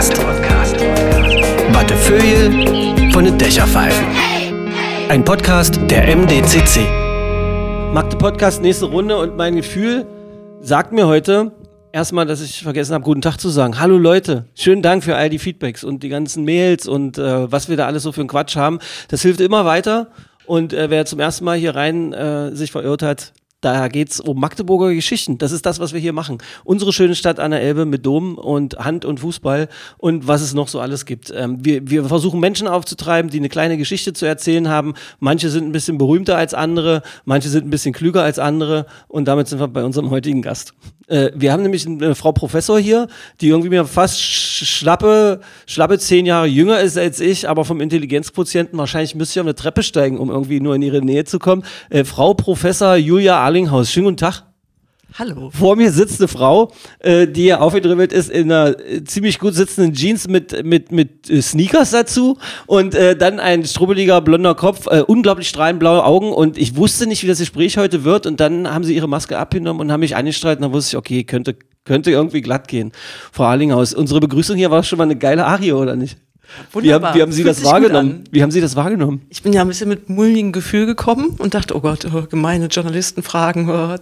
Podcast. Wattefeuille von den Dächerpfeifen. Ein Podcast der MDCC. Magde Podcast nächste Runde und mein Gefühl sagt mir heute erstmal, dass ich vergessen habe, guten Tag zu sagen. Hallo Leute, schönen Dank für all die Feedbacks und die ganzen Mails und äh, was wir da alles so für einen Quatsch haben. Das hilft immer weiter. Und äh, wer zum ersten Mal hier rein äh, sich verirrt hat, da geht's um Magdeburger Geschichten. Das ist das, was wir hier machen. Unsere schöne Stadt an der Elbe mit Dom und Hand und Fußball und was es noch so alles gibt. Ähm, wir, wir versuchen Menschen aufzutreiben, die eine kleine Geschichte zu erzählen haben. Manche sind ein bisschen berühmter als andere, manche sind ein bisschen klüger als andere und damit sind wir bei unserem heutigen Gast. Äh, wir haben nämlich eine Frau Professor hier, die irgendwie mir fast sch- schlappe, schlappe zehn Jahre jünger ist als ich, aber vom Intelligenzquotienten wahrscheinlich müsste ich auf eine Treppe steigen, um irgendwie nur in ihre Nähe zu kommen. Äh, Frau Professor Julia Arlinghaus, schönen guten Tag. Hallo. Vor mir sitzt eine Frau, äh, die ja aufgedribbelt ist in einer äh, ziemlich gut sitzenden Jeans mit, mit, mit äh, Sneakers dazu und äh, dann ein strubbeliger blonder Kopf, äh, unglaublich strahlend blaue Augen und ich wusste nicht, wie das Gespräch heute wird und dann haben sie ihre Maske abgenommen und haben mich angestrahlt und dann wusste ich, okay, könnte, könnte irgendwie glatt gehen. Frau Arlinghaus, unsere Begrüßung hier war schon mal eine geile Arie, oder nicht? Wie haben, Wunderbar. wie haben Sie Fühlt das wahrgenommen? Wie haben Sie das wahrgenommen? Ich bin ja ein bisschen mit mulmigem Gefühl gekommen und dachte, oh Gott, oh, gemeine Journalistenfragen. Oh.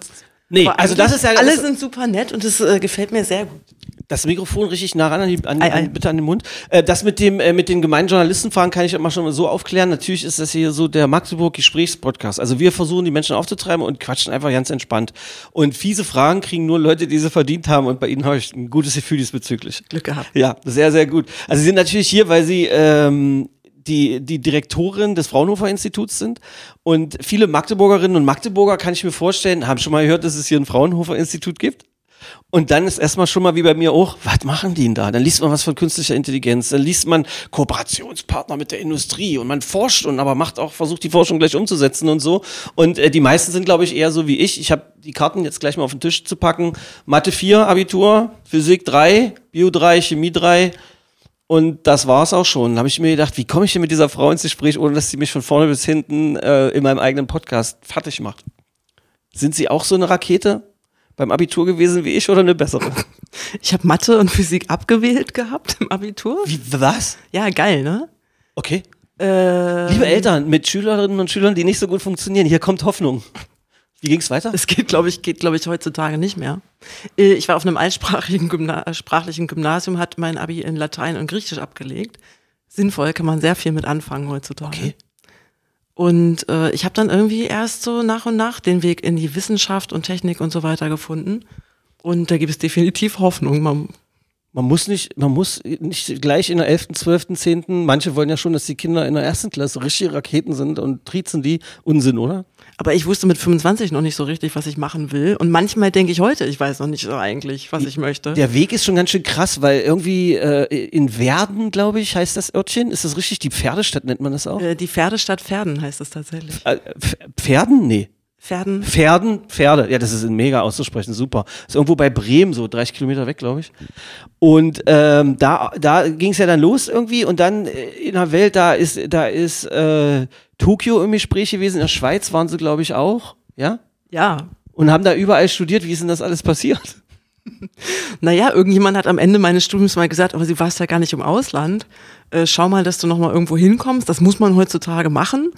Nee, also das ist ja Alle das- sind super nett und das äh, gefällt mir sehr gut. Das Mikrofon richtig nah ran, an die, an, Ei, ei. An, bitte an den Mund. Äh, das mit dem äh, mit den gemeinen Journalistenfragen kann ich immer schon mal so aufklären. Natürlich ist das hier so der Magdeburg Gesprächspodcast. Also wir versuchen die Menschen aufzutreiben und quatschen einfach ganz entspannt. Und fiese Fragen kriegen nur Leute, die sie verdient haben. Und bei Ihnen habe ich ein gutes Gefühl diesbezüglich. Glück gehabt. Ja, sehr, sehr gut. Also Sie sind natürlich hier, weil Sie ähm, die, die Direktorin des Fraunhofer Instituts sind. Und viele Magdeburgerinnen und Magdeburger, kann ich mir vorstellen, haben schon mal gehört, dass es hier ein Fraunhofer Institut gibt. Und dann ist erstmal schon mal wie bei mir auch, was machen die denn da? Dann liest man was von künstlicher Intelligenz, dann liest man Kooperationspartner mit der Industrie und man forscht und aber macht auch, versucht die Forschung gleich umzusetzen und so. Und äh, die meisten sind, glaube ich, eher so wie ich. Ich habe die Karten jetzt gleich mal auf den Tisch zu packen. Mathe 4, Abitur, Physik 3, Bio 3, Chemie 3. Und das war's auch schon. Da habe ich mir gedacht, wie komme ich denn mit dieser Frau ins Gespräch, ohne dass sie mich von vorne bis hinten äh, in meinem eigenen Podcast fertig macht? Sind Sie auch so eine Rakete beim Abitur gewesen wie ich oder eine bessere? Ich habe Mathe und Physik abgewählt gehabt im Abitur. Wie, was? Ja, geil, ne? Okay. Äh, Liebe Eltern mit Schülerinnen und Schülern, die nicht so gut funktionieren, hier kommt Hoffnung. Wie ging's weiter? Es geht, glaube ich, geht, glaube ich, heutzutage nicht mehr. Äh, Ich war auf einem altsprachigen Gymna sprachlichen Gymnasium, hat mein Abi in Latein und Griechisch abgelegt. Sinnvoll, kann man sehr viel mit anfangen heutzutage. Okay. Und äh, ich habe dann irgendwie erst so nach und nach den Weg in die Wissenschaft und Technik und so weiter gefunden. Und da gibt es definitiv Hoffnung. Man, Man muss nicht, man muss nicht gleich in der 11., 12., 10., manche wollen ja schon, dass die Kinder in der ersten Klasse richtige Raketen sind und triezen die. Unsinn, oder? aber ich wusste mit 25 noch nicht so richtig, was ich machen will. Und manchmal denke ich heute, ich weiß noch nicht so eigentlich, was ich möchte. Der Weg ist schon ganz schön krass, weil irgendwie äh, in Werden, glaube ich, heißt das Örtchen. Ist das richtig? Die Pferdestadt nennt man das auch? Äh, die Pferdestadt Pferden heißt es tatsächlich. Äh, Pf- Pferden? Nee. Pferden. Pferden, Pferde. Ja, das ist mega auszusprechen, super. Ist irgendwo bei Bremen, so 30 Kilometer weg, glaube ich. Und ähm, da, da ging es ja dann los irgendwie und dann äh, in der Welt, da ist, da ist äh, Tokio im Gespräch gewesen, in der Schweiz waren sie, glaube ich, auch, ja? Ja. Und haben da überall studiert. Wie ist denn das alles passiert? Naja, irgendjemand hat am Ende meines Studiums mal gesagt, aber sie warst ja gar nicht im Ausland. Äh, schau mal, dass du noch mal irgendwo hinkommst. Das muss man heutzutage machen.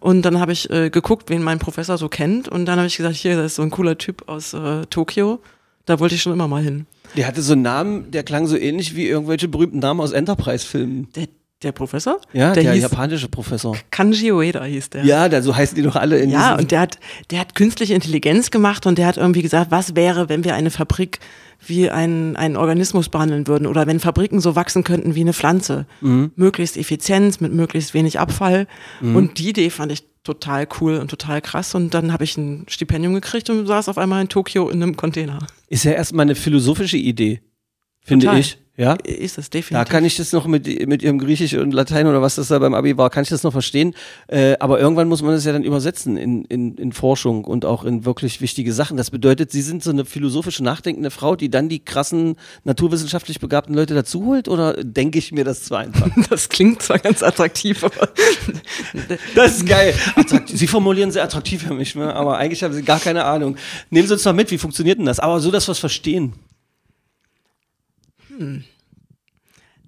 Und dann habe ich äh, geguckt, wen mein Professor so kennt. Und dann habe ich gesagt, hier, das ist so ein cooler Typ aus äh, Tokio. Da wollte ich schon immer mal hin. Der hatte so einen Namen, der klang so ähnlich wie irgendwelche berühmten Namen aus Enterprise-Filmen. Der, der Professor? Ja, der, der, japanische Professor. Kanji Ueda hieß der. Ja, da, so heißen die doch alle in Ja, und der hat, der hat künstliche Intelligenz gemacht und der hat irgendwie gesagt, was wäre, wenn wir eine Fabrik wie einen, einen Organismus behandeln würden oder wenn Fabriken so wachsen könnten wie eine Pflanze. Mhm. Möglichst Effizienz mit möglichst wenig Abfall. Und die Idee fand ich total cool und total krass. Und dann habe ich ein Stipendium gekriegt und saß auf einmal in Tokio in einem Container. Ist ja erstmal eine philosophische Idee, finde Total. ich. Ja. Ist es Da definitiv. kann ich das noch mit, mit ihrem Griechisch und Latein oder was das da beim Abi war, kann ich das noch verstehen. Äh, aber irgendwann muss man das ja dann übersetzen in, in, in Forschung und auch in wirklich wichtige Sachen. Das bedeutet, Sie sind so eine philosophische, nachdenkende Frau, die dann die krassen, naturwissenschaftlich begabten Leute dazu holt? Oder denke ich mir das zu einfach? das klingt zwar ganz attraktiv, aber Das ist geil. Attraktiv. Sie formulieren sehr attraktiv für mich, ne? aber eigentlich haben Sie gar keine Ahnung. Nehmen Sie uns mal mit, wie funktioniert denn das? Aber so, dass wir es verstehen.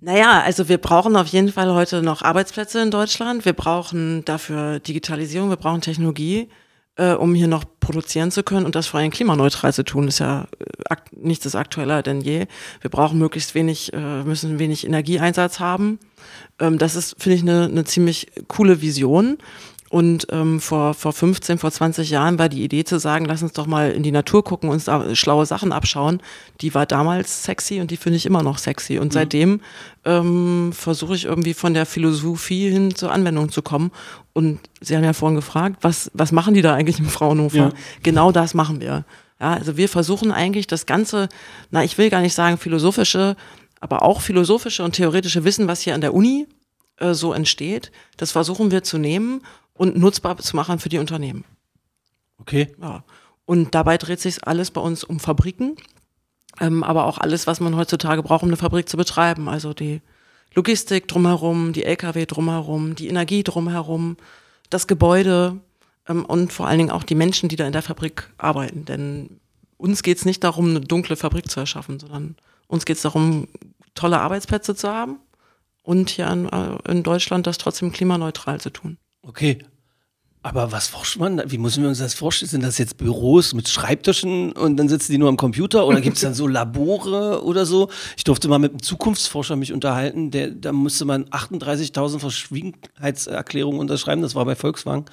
Naja, also wir brauchen auf jeden Fall heute noch Arbeitsplätze in Deutschland. Wir brauchen dafür Digitalisierung, wir brauchen Technologie, äh, um hier noch produzieren zu können und das vor allem klimaneutral zu tun. ist ja äh, nichts ist aktueller denn je. Wir brauchen möglichst wenig, äh, müssen wenig Energieeinsatz haben. Ähm, das ist, finde ich, eine, eine ziemlich coole Vision. Und ähm, vor, vor 15, vor 20 Jahren war die Idee zu sagen, lass uns doch mal in die Natur gucken, uns da schlaue Sachen abschauen. Die war damals sexy und die finde ich immer noch sexy. Und mhm. seitdem ähm, versuche ich irgendwie von der Philosophie hin zur Anwendung zu kommen. Und Sie haben ja vorhin gefragt, was, was machen die da eigentlich im Fraunhofer? Ja. Genau das machen wir. Ja, also wir versuchen eigentlich das ganze, na, ich will gar nicht sagen philosophische, aber auch philosophische und theoretische Wissen, was hier an der Uni äh, so entsteht, das versuchen wir zu nehmen und nutzbar zu machen für die Unternehmen. Okay. Ja. Und dabei dreht sich alles bei uns um Fabriken, ähm, aber auch alles, was man heutzutage braucht, um eine Fabrik zu betreiben. Also die Logistik drumherum, die Lkw drumherum, die Energie drumherum, das Gebäude ähm, und vor allen Dingen auch die Menschen, die da in der Fabrik arbeiten. Denn uns geht es nicht darum, eine dunkle Fabrik zu erschaffen, sondern uns geht es darum, tolle Arbeitsplätze zu haben und hier in, äh, in Deutschland das trotzdem klimaneutral zu tun. Okay. Aber was forscht man? Wie müssen wir uns das vorstellen? Sind das jetzt Büros mit Schreibtischen und dann sitzen die nur am Computer oder gibt es dann so Labore oder so? Ich durfte mal mit einem Zukunftsforscher mich unterhalten, der, da musste man 38.000 Verschwiegenheitserklärungen unterschreiben, das war bei Volkswagen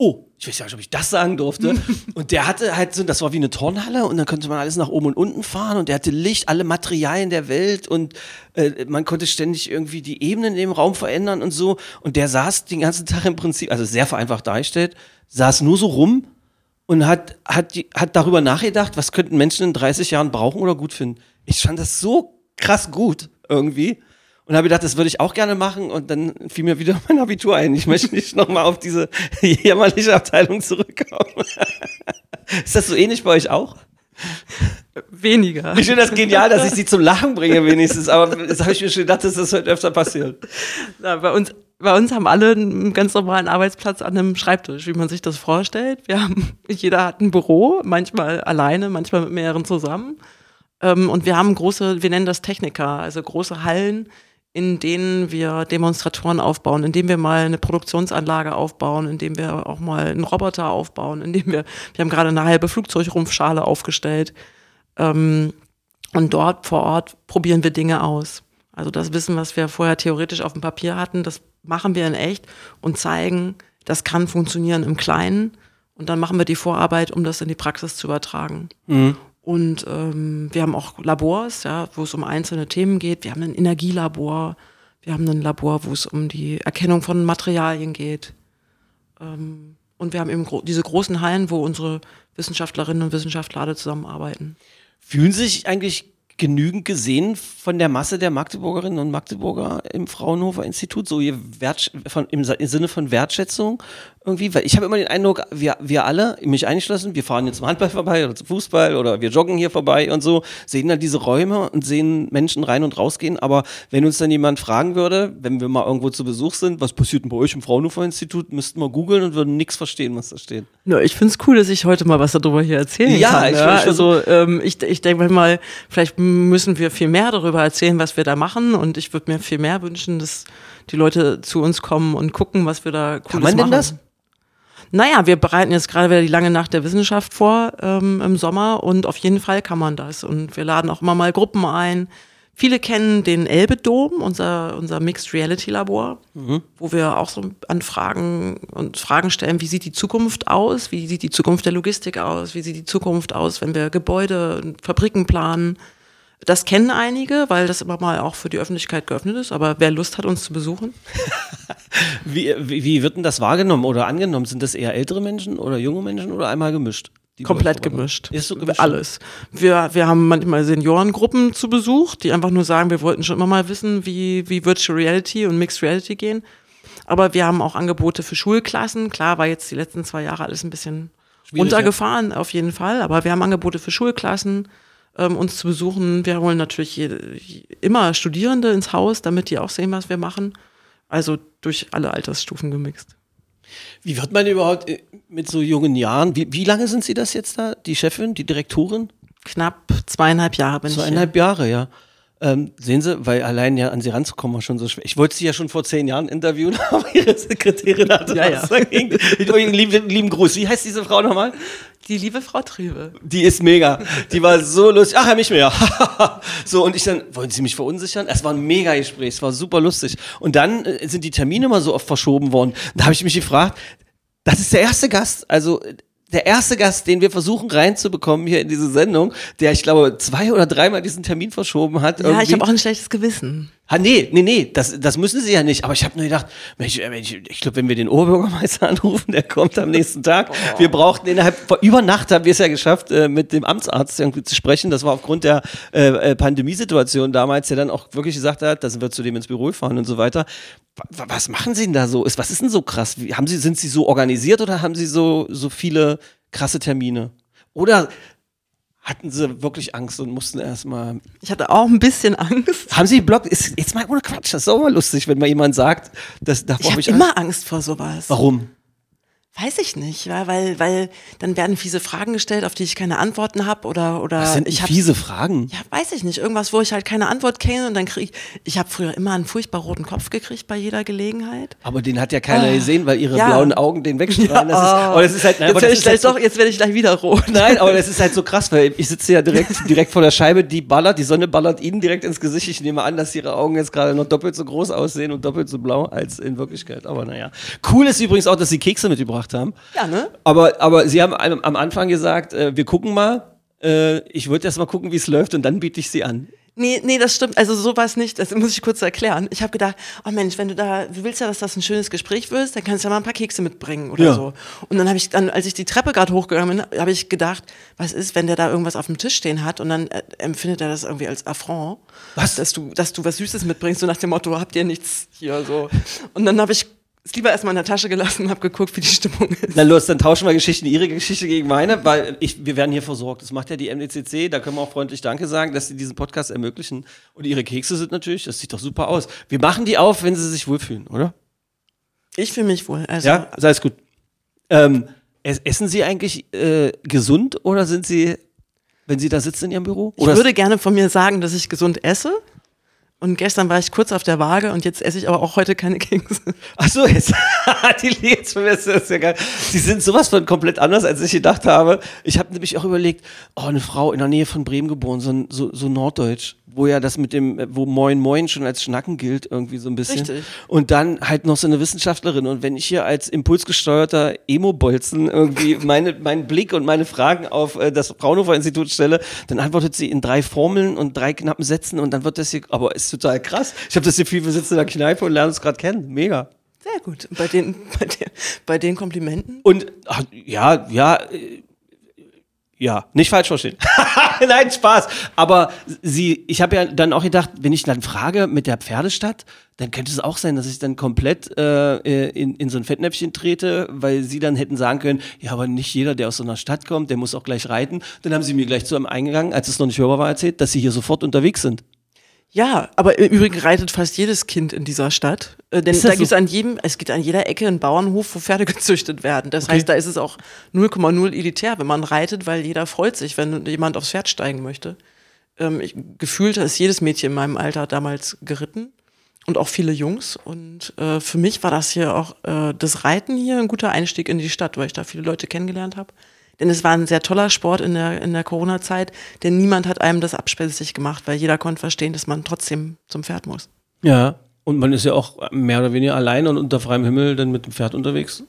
oh, ich weiß ja nicht, ob ich das sagen durfte. und der hatte halt so, das war wie eine Turnhalle und dann konnte man alles nach oben und unten fahren und der hatte Licht, alle Materialien der Welt und äh, man konnte ständig irgendwie die Ebenen in dem Raum verändern und so. Und der saß den ganzen Tag im Prinzip, also sehr vereinfacht dargestellt, saß nur so rum und hat, hat, die, hat darüber nachgedacht, was könnten Menschen in 30 Jahren brauchen oder gut finden. Ich fand das so krass gut irgendwie. Und habe gedacht, das würde ich auch gerne machen. Und dann fiel mir wieder mein Abitur ein. Ich möchte nicht nochmal auf diese jämmerliche Abteilung zurückkommen. Ist das so ähnlich bei euch auch? Weniger. Ich finde das genial, dass ich sie zum Lachen bringe, wenigstens. Aber das habe ich mir schon gedacht, dass das heute öfter passiert. Na, bei uns, bei uns haben alle einen ganz normalen Arbeitsplatz an einem Schreibtisch, wie man sich das vorstellt. Wir haben, jeder hat ein Büro, manchmal alleine, manchmal mit mehreren zusammen. Ähm, und wir haben große, wir nennen das Techniker, also große Hallen, in denen wir Demonstratoren aufbauen, indem wir mal eine Produktionsanlage aufbauen, indem wir auch mal einen Roboter aufbauen, indem wir, wir haben gerade eine halbe Flugzeugrumpfschale aufgestellt. Ähm, und dort vor Ort probieren wir Dinge aus. Also das Wissen, was wir vorher theoretisch auf dem Papier hatten, das machen wir in echt und zeigen, das kann funktionieren im Kleinen. Und dann machen wir die Vorarbeit, um das in die Praxis zu übertragen. Mhm. Und ähm, wir haben auch Labors, ja, wo es um einzelne Themen geht. Wir haben ein Energielabor, wir haben ein Labor, wo es um die Erkennung von Materialien geht. Ähm, und wir haben eben gro diese großen Hallen, wo unsere Wissenschaftlerinnen und Wissenschaftler alle zusammenarbeiten. Fühlen sich eigentlich genügend gesehen von der Masse der Magdeburgerinnen und Magdeburger im Fraunhofer Institut, so ihr von, im, im Sinne von Wertschätzung irgendwie, weil ich habe immer den Eindruck, wir, wir alle, mich eingeschlossen, wir fahren jetzt zum Handball vorbei oder zum Fußball oder wir joggen hier vorbei und so, sehen dann diese Räume und sehen Menschen rein und rausgehen. Aber wenn uns dann jemand fragen würde, wenn wir mal irgendwo zu Besuch sind, was passiert denn bei euch im Fraunhofer-Institut, müssten wir googeln und würden nichts verstehen, was da steht. Ja, ich finde es cool, dass ich heute mal was darüber hier erzählen ja, kann. Ich, ja, also ähm, ich, ich denke mal, vielleicht müssen wir viel mehr darüber erzählen, was wir da machen und ich würde mir viel mehr wünschen, dass die Leute zu uns kommen und gucken, was wir da Cooles Kann man denn machen. das? Naja, wir bereiten jetzt gerade wieder die lange Nacht der Wissenschaft vor ähm, im Sommer und auf jeden Fall kann man das. Und wir laden auch immer mal Gruppen ein. Viele kennen den Elbe-Dom, unser, unser Mixed Reality Labor, mhm. wo wir auch so an Fragen und Fragen stellen, wie sieht die Zukunft aus? Wie sieht die Zukunft der Logistik aus? Wie sieht die Zukunft aus, wenn wir Gebäude und Fabriken planen? Das kennen einige, weil das immer mal auch für die Öffentlichkeit geöffnet ist. Aber wer Lust hat, uns zu besuchen? wie, wie, wie wird denn das wahrgenommen oder angenommen? Sind das eher ältere Menschen oder junge Menschen oder einmal gemischt? Komplett gemischt. Ist so gemischt. Alles. Wir, wir haben manchmal Seniorengruppen zu Besuch, die einfach nur sagen, wir wollten schon immer mal wissen, wie, wie Virtual Reality und Mixed Reality gehen. Aber wir haben auch Angebote für Schulklassen. Klar war jetzt die letzten zwei Jahre alles ein bisschen runtergefahren, ja. auf jeden Fall. Aber wir haben Angebote für Schulklassen ähm, uns zu besuchen. Wir holen natürlich jede, immer Studierende ins Haus, damit die auch sehen, was wir machen. Also durch alle Altersstufen gemixt. Wie wird man überhaupt äh, mit so jungen Jahren, wie, wie lange sind Sie das jetzt da, die Chefin, die Direktorin? Knapp zweieinhalb Jahre bin zweieinhalb ich. Zweieinhalb Jahre, ja. Ähm, sehen Sie, weil allein ja an Sie ranzukommen war schon so schwer. Ich wollte Sie ja schon vor zehn Jahren interviewen, aber Ihre Sekretärin hatte Ja, ja. dagegen. Ich- Lieben, lieben Gruß. Wie heißt diese Frau nochmal? Die liebe Frau Trebe. Die ist mega. Die war so lustig. Ach, Herr Michmeier. so, und ich dann, wollen Sie mich verunsichern? Es war ein mega Gespräch, es war super lustig. Und dann äh, sind die Termine immer so oft verschoben worden. Da habe ich mich gefragt, das ist der erste Gast, also der erste Gast, den wir versuchen reinzubekommen hier in diese Sendung, der, ich glaube, zwei oder dreimal diesen Termin verschoben hat. Ja, ich irgendwie. habe auch ein schlechtes Gewissen. Ah, nee, nee, nee, das, das müssen sie ja nicht. Aber ich habe nur gedacht, äh, Mensch, ich glaube, wenn wir den Oberbürgermeister anrufen, der kommt am nächsten Tag. Wir brauchten innerhalb, von- über Nacht haben wir es ja geschafft, äh, mit dem Amtsarzt irgendwie zu sprechen. Das war aufgrund der äh, äh, Pandemiesituation damals, der dann auch wirklich gesagt hat, da sind wir zu dem ins Büro gefahren und so weiter. Wa- Was machen Sie denn da so? Ist- Was ist denn so krass? Wie, haben Sie, sind Sie so organisiert oder haben Sie so, so viele krasse Termine? Oder hatten Sie wirklich Angst und mussten erstmal Ich hatte auch ein bisschen Angst. haben Sie Blog? Ist, jetzt mal ohne Quatsch, das ist auch mal lustig, wenn mal jemand sagt, dass davor Ich hab habe ich immer Angst vor sowas. Warum? Weiß ich nicht, weil, weil, weil dann werden fiese Fragen gestellt, auf die ich keine Antworten habe oder oder Das sind ich hab, fiese Fragen. Ja, weiß ich nicht. Irgendwas, wo ich halt keine Antwort kenne und dann kriege ich. Ich habe früher immer einen furchtbar roten Kopf gekriegt bei jeder Gelegenheit. Aber den hat ja keiner Ah, gesehen, weil ihre ja. blauen Augen den wegstrahlen. das ist, oh. aber das ist halt, nein, jetzt aber werde das ich ist gleich halt so, doch, jetzt werde ich gleich wieder rot. Nein, aber das ist halt so krass, weil ich sitze ja direkt, direkt vor der Scheibe, die ballert, die Sonne ballert ihnen direkt ins Gesicht. Ich nehme an, dass ihre Augen jetzt gerade noch doppelt so groß aussehen und doppelt so blau als in Wirklichkeit. Aber naja. Cool ist übrigens auch, dass sie Kekse mitgebracht haben. Ja, ne? Aber, aber sie haben am Anfang gesagt, äh, wir gucken mal. Äh, ich würde erst mal gucken, wie es läuft und dann biete ich sie an. Nee, nee, das stimmt. Also sowas nicht. Das muss ich kurz erklären. Ich habe gedacht, oh Mensch, wenn du da, du willst ja, dass das ein schönes Gespräch wird, dann kannst du ja mal ein paar Kekse mitbringen oder Ja. so. Und dann habe ich dann, als ich die Treppe gerade hochgegangen bin, habe ich gedacht, was ist, wenn der da irgendwas auf dem Tisch stehen hat und dann äh, empfindet er das irgendwie als Affront. Was? Dass du, dass du was Süßes mitbringst, so nach dem Motto, habt ihr nichts hier so. Und dann habe ich es lieber erstmal in der Tasche gelassen und habe geguckt, wie die Stimmung ist. Na los, dann tauschen wir Geschichten, ihre Geschichte gegen meine, weil ich, wir werden hier versorgt. Das macht ja die MDCC, da können wir auch freundlich Danke sagen, dass sie diesen Podcast ermöglichen. Und ihre Kekse sind natürlich, das sieht doch super aus. Wir machen die auf, wenn sie sich wohlfühlen, oder? Ich fühle mich wohl. Also, Ja, sei es gut. Ähm, es- essen Sie eigentlich äh, gesund oder sind Sie, wenn Sie da sitzen in Ihrem Büro? Ich Oder würde gerne von mir sagen, dass ich gesund esse. Und gestern war ich kurz auf der Waage und jetzt esse ich aber auch heute keine Kekse. Ach so, jetzt, die jetzt mich ist das ja geil. Sie sind sowas von komplett anders, als ich gedacht habe. Ich habe nämlich auch überlegt, oh, eine Frau in der Nähe von Bremen geboren, so, so, so norddeutsch, wo ja das mit dem, äh, wo Moin Moin schon als Schnacken gilt, irgendwie so ein bisschen. Richtig. Und dann halt noch so eine Wissenschaftlerin. Und wenn ich hier als impulsgesteuerter Emo-Bolzen irgendwie meine, meinen Blick und meine Fragen auf äh, das Fraunhofer-Institut stelle, dann antwortet sie in drei Formeln und drei knappen Sätzen und dann wird das hier, aber ist total krass. Ich habe das Gefühl, wir sitzen in der Kneipe und lernen uns gerade kennen. Mega. Sehr gut. Bei den, bei den, bei den Komplimenten. Und ach, ja, ja, äh, ja, nicht falsch verstehen. Nein, Spaß. Aber sie, ich habe ja dann auch gedacht, wenn ich dann frage mit der Pferdestadt, dann könnte es auch sein, dass ich dann komplett äh, in, in so ein Fettnäpfchen trete, weil sie dann hätten sagen können, ja, aber nicht jeder, der aus so einer Stadt kommt, der muss auch gleich reiten. Dann haben sie mir gleich zu einem Eingang, als es noch nicht hörbar war, erzählt, dass sie hier sofort unterwegs sind. Ja, aber im Übrigen reitet fast jedes Kind in dieser Stadt. Äh, denn da gibt es so? an jedem, es gibt an jeder Ecke einen Bauernhof, wo Pferde gezüchtet werden. Das heißt, da ist es auch 0,0 elitär, wenn man reitet, weil jeder freut sich, wenn jemand aufs Pferd steigen möchte. Ähm, ich, gefühlt ist jedes Mädchen in meinem Alter damals geritten und auch viele Jungs. Und äh, für mich war das hier auch äh, das Reiten hier ein guter Einstieg in die Stadt, weil ich da viele Leute kennengelernt habe. Denn es war ein sehr toller Sport in der, in der Corona-Zeit, denn niemand hat einem das abspenstig gemacht, weil jeder konnte verstehen, dass man trotzdem zum Pferd muss. Ja. Und man ist ja auch mehr oder weniger allein und unter freiem Himmel dann mit dem Pferd unterwegs.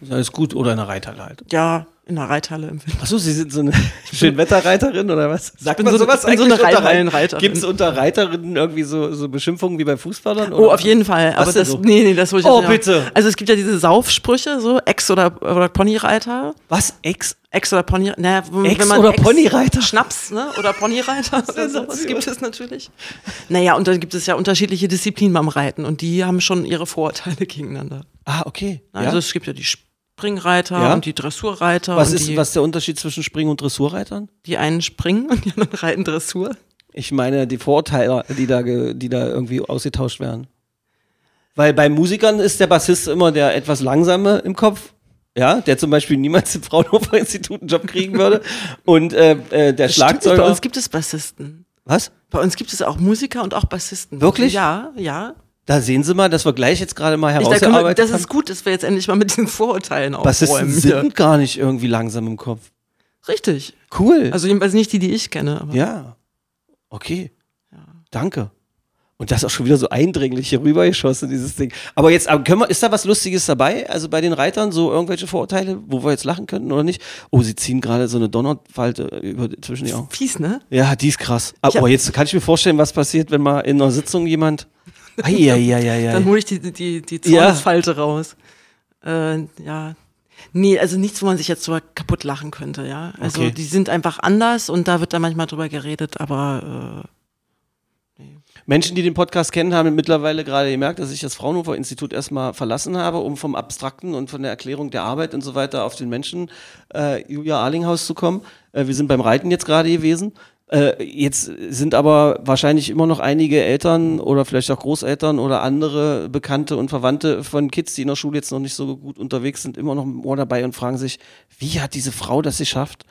Ist alles gut. Oder in der Reithalle halt. Ja, in der Reithalle im Winter. Achso, Sie sind so eine Schönwetterreiterin oder was? Sagt bin so- ich bin so eine Reithallenreiterin. Gibt es unter Reiterinnen irgendwie so, so Beschimpfungen wie bei Fußballern? Oh, auf jeden Fall. Aber denn das, so? nee, nee, das wollte ich Oh, bitte. haben. Also es gibt ja diese Saufsprüche, so Ex- oder, oder Ponyreiter. Was? Ex? Ex oder Pony, naja, w- Ex wenn man oder Ponyreiter? Schnaps, ne? Oder Ponyreiter oder sowas gibt es natürlich. Naja, und dann gibt es ja unterschiedliche Disziplinen beim Reiten und die haben schon ihre Vorurteile gegeneinander. Ah, okay. Also ja? es gibt ja die Springreiter Ja. und die Dressurreiter was, und ist, die, was ist der Unterschied zwischen Spring- und Dressurreitern? die einen springen und die anderen reiten Dressur. Ich meine, die Vorurteile, die da, die da irgendwie ausgetauscht werden. Weil bei Musikern ist der Bassist immer der etwas langsame im Kopf. Ja, der zum Beispiel niemals im Fraunhofer-Institut einen Job kriegen würde. Und äh, äh, der Stimmt nicht, bei Schlagzeuger. uns gibt es Bassisten. was? Bei uns gibt es auch Musiker und auch Bassisten. Wirklich? Ja, ja. Da sehen Sie mal, dass wir gleich jetzt gerade mal herausgearbeitet das haben. ist gut, dass wir jetzt endlich mal mit diesen Vorurteilen Bassisten aufräumen. hier. sind gar nicht irgendwie langsam im Kopf. Richtig. Cool. Also jedenfalls nicht die, die ich kenne. Aber ja. Okay. Danke. Und das ist auch schon wieder so eindringlich hier rübergeschossen, dieses Ding. Aber jetzt, aber können wir, ist da was Lustiges dabei? Also bei den Reitern, so irgendwelche Vorurteile, wo wir jetzt lachen könnten oder nicht? Oh, sie ziehen gerade so eine Donnerfalte über, zwischen die Augen. Fies, ne? Ja, die ist krass. Aber Ich hab- jetzt kann ich mir vorstellen, was passiert, wenn mal in einer Sitzung jemand. Eieieiei. Dann hole ich die, die, die Ja. Zornesfalte raus. Äh, ja. Nee, also nichts, wo man sich jetzt so kaputt lachen könnte, ja. Also Okay. die sind einfach anders und da wird dann manchmal drüber geredet, aber Menschen, die den Podcast kennen, haben mittlerweile gerade gemerkt, dass ich das Fraunhofer Institut erstmal verlassen habe, um vom Abstrakten und von der Erklärung der Arbeit und so weiter auf den Menschen äh, Julia Arlinghaus zu kommen. Äh, wir sind beim Reiten jetzt gerade gewesen. Äh, jetzt sind aber wahrscheinlich immer noch einige Eltern oder vielleicht auch Großeltern oder andere Bekannte und Verwandte von Kids, die in der Schule jetzt noch nicht so gut unterwegs sind, immer noch im Ohr dabei und fragen sich, wie hat diese Frau das geschafft,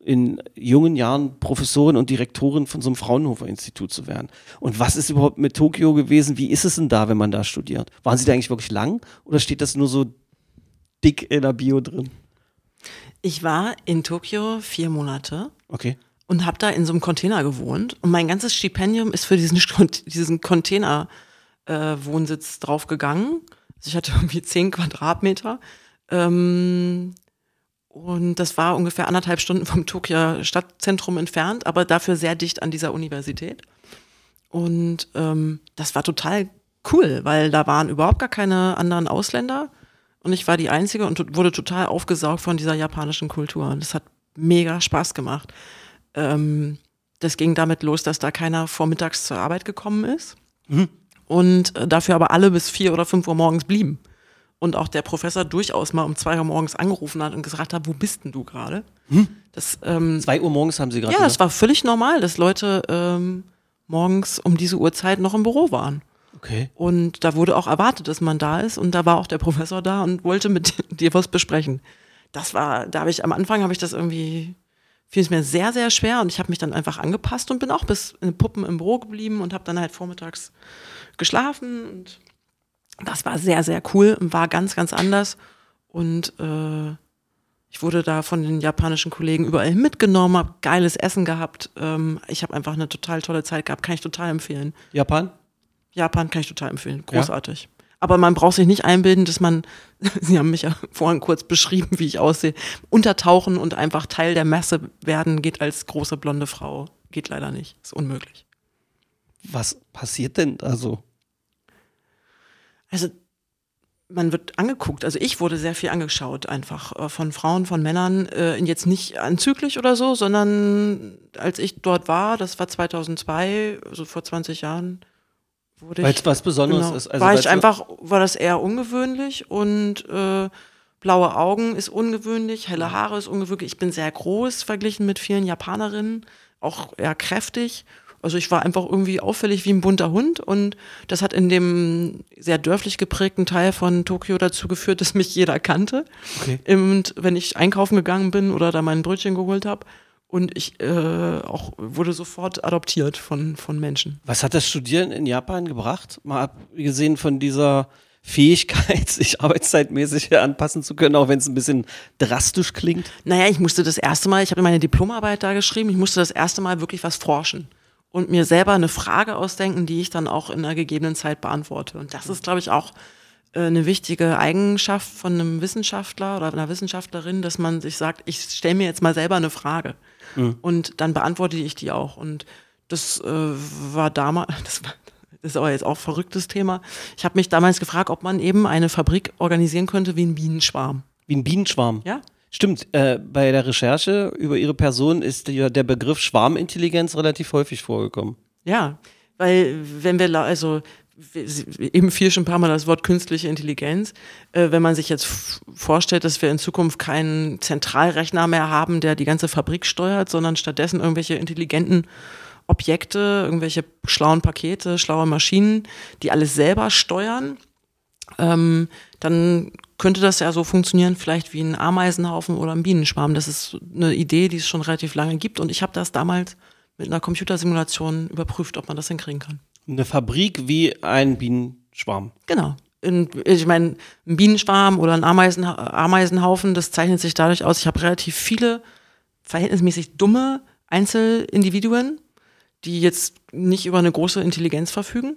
in jungen Jahren Professorin und Direktorin von so einem Fraunhofer-Institut zu werden. Und was ist überhaupt mit Tokio gewesen? Wie ist es denn da, wenn man da studiert? Waren Sie da eigentlich wirklich lang oder steht das nur so dick in der Bio drin? ich war in Tokio vier Monate Okay. Und habe da in so einem Container gewohnt und mein ganzes Stipendium ist für diesen, diesen Container äh, draufgegangen. Also ich hatte irgendwie zehn Quadratmeter ähm, und das war ungefähr anderthalb Stunden vom Tokio Stadtzentrum entfernt, aber dafür sehr dicht an dieser Universität. Und ähm, das war total cool, weil da waren überhaupt gar keine anderen Ausländer und ich war die Einzige und wurde total aufgesaugt von dieser japanischen Kultur. Und das hat mega Spaß gemacht. Ähm, das ging damit los, dass da keiner vormittags zur Arbeit gekommen ist und äh, dafür aber alle bis vier oder fünf Uhr morgens blieben. Und auch der Professor durchaus mal um zwei Uhr morgens angerufen hat und gesagt hat, wo bist denn du gerade? Das, ähm, Zwei Uhr morgens haben Sie gerade ja, das war völlig normal, dass Leute ähm, morgens um diese Uhrzeit noch im Büro waren. Okay. Und da wurde auch erwartet, dass man da ist. Und da war auch der Professor da und wollte mit dir was besprechen. Das war, da habe ich am Anfang habe ich das irgendwie, fiel es mir sehr, sehr schwer und ich habe mich dann einfach angepasst und bin auch bis in Puppen im Büro geblieben und habe dann halt vormittags geschlafen und das war sehr, sehr cool und war ganz, ganz anders. Und äh, ich wurde da von den japanischen Kollegen überall mitgenommen, habe geiles Essen gehabt. Ähm, ich habe einfach eine total tolle Zeit gehabt, kann ich total empfehlen. Japan? Japan kann ich total empfehlen. Großartig. Aber man braucht sich nicht einbilden, dass man, Sie haben mich ja vorhin kurz beschrieben, wie ich aussehe, untertauchen und einfach Teil der Masse werden, geht als große blonde Frau. Geht leider nicht. Ist unmöglich. Was passiert denn da so? Also man wird angeguckt, also ich wurde sehr viel angeschaut, einfach äh, von Frauen, von Männern, äh, jetzt nicht anzüglich oder so, sondern als ich dort war, das war 2002, also vor 20 Jahren, wurde Weil ich es was Besonderes Genau. ist. Also war ich einfach, war das eher ungewöhnlich und äh, blaue Augen ist ungewöhnlich, helle Haare ist ungewöhnlich. Ich bin sehr groß verglichen mit vielen Japanerinnen, auch eher kräftig. Also ich war einfach irgendwie auffällig wie ein bunter Hund und das hat in dem sehr dörflich geprägten Teil von Tokio dazu geführt, dass mich jeder kannte. Okay. Und wenn ich einkaufen gegangen bin oder da mein Brötchen geholt habe und ich äh, auch wurde sofort adoptiert von, von Menschen. Was hat das Studieren in Japan gebracht? Mal abgesehen von dieser Fähigkeit, sich arbeitszeitmäßig anpassen zu können, auch wenn es ein bisschen drastisch klingt. Naja, ich musste das erste Mal, ich habe meine Diplomarbeit da geschrieben, ich musste das erste Mal wirklich was forschen und mir selber eine Frage ausdenken, die ich dann auch in einer gegebenen Zeit beantworte. Und das ist, glaube ich, auch eine wichtige Eigenschaft von einem Wissenschaftler oder einer Wissenschaftlerin, dass man sich sagt, ich stelle mir jetzt mal selber eine Frage und dann beantworte ich die auch. Und das äh, war damals, das war das ist aber jetzt auch ein verrücktes Thema. Ich habe mich damals gefragt, ob man eben eine Fabrik organisieren könnte wie ein Bienenschwarm. Wie ein Bienenschwarm. Ja? Stimmt, äh, bei der Recherche über Ihre Person ist der, der Begriff Schwarmintelligenz relativ häufig vorgekommen. Ja, weil wenn wir, also eben fiel schon ein paar Mal das Wort künstliche Intelligenz, äh, wenn man sich jetzt vorstellt, dass wir in Zukunft keinen Zentralrechner mehr haben, der die ganze Fabrik steuert, sondern stattdessen irgendwelche intelligenten Objekte, irgendwelche schlauen Pakete, schlaue Maschinen, die alles selber steuern, ähm, dann könnte das ja so funktionieren, vielleicht wie ein Ameisenhaufen oder ein Bienenschwarm. Das ist eine Idee, die es schon relativ lange gibt. Und ich habe das damals mit einer Computersimulation überprüft, ob man das hinkriegen kann. Eine Fabrik wie ein Bienenschwarm. Genau. In, ich meine, ein Bienenschwarm oder ein Ameisen, Ameisenhaufen, das zeichnet sich dadurch aus, ich habe relativ viele verhältnismäßig dumme Einzelindividuen, die jetzt nicht über eine große Intelligenz verfügen.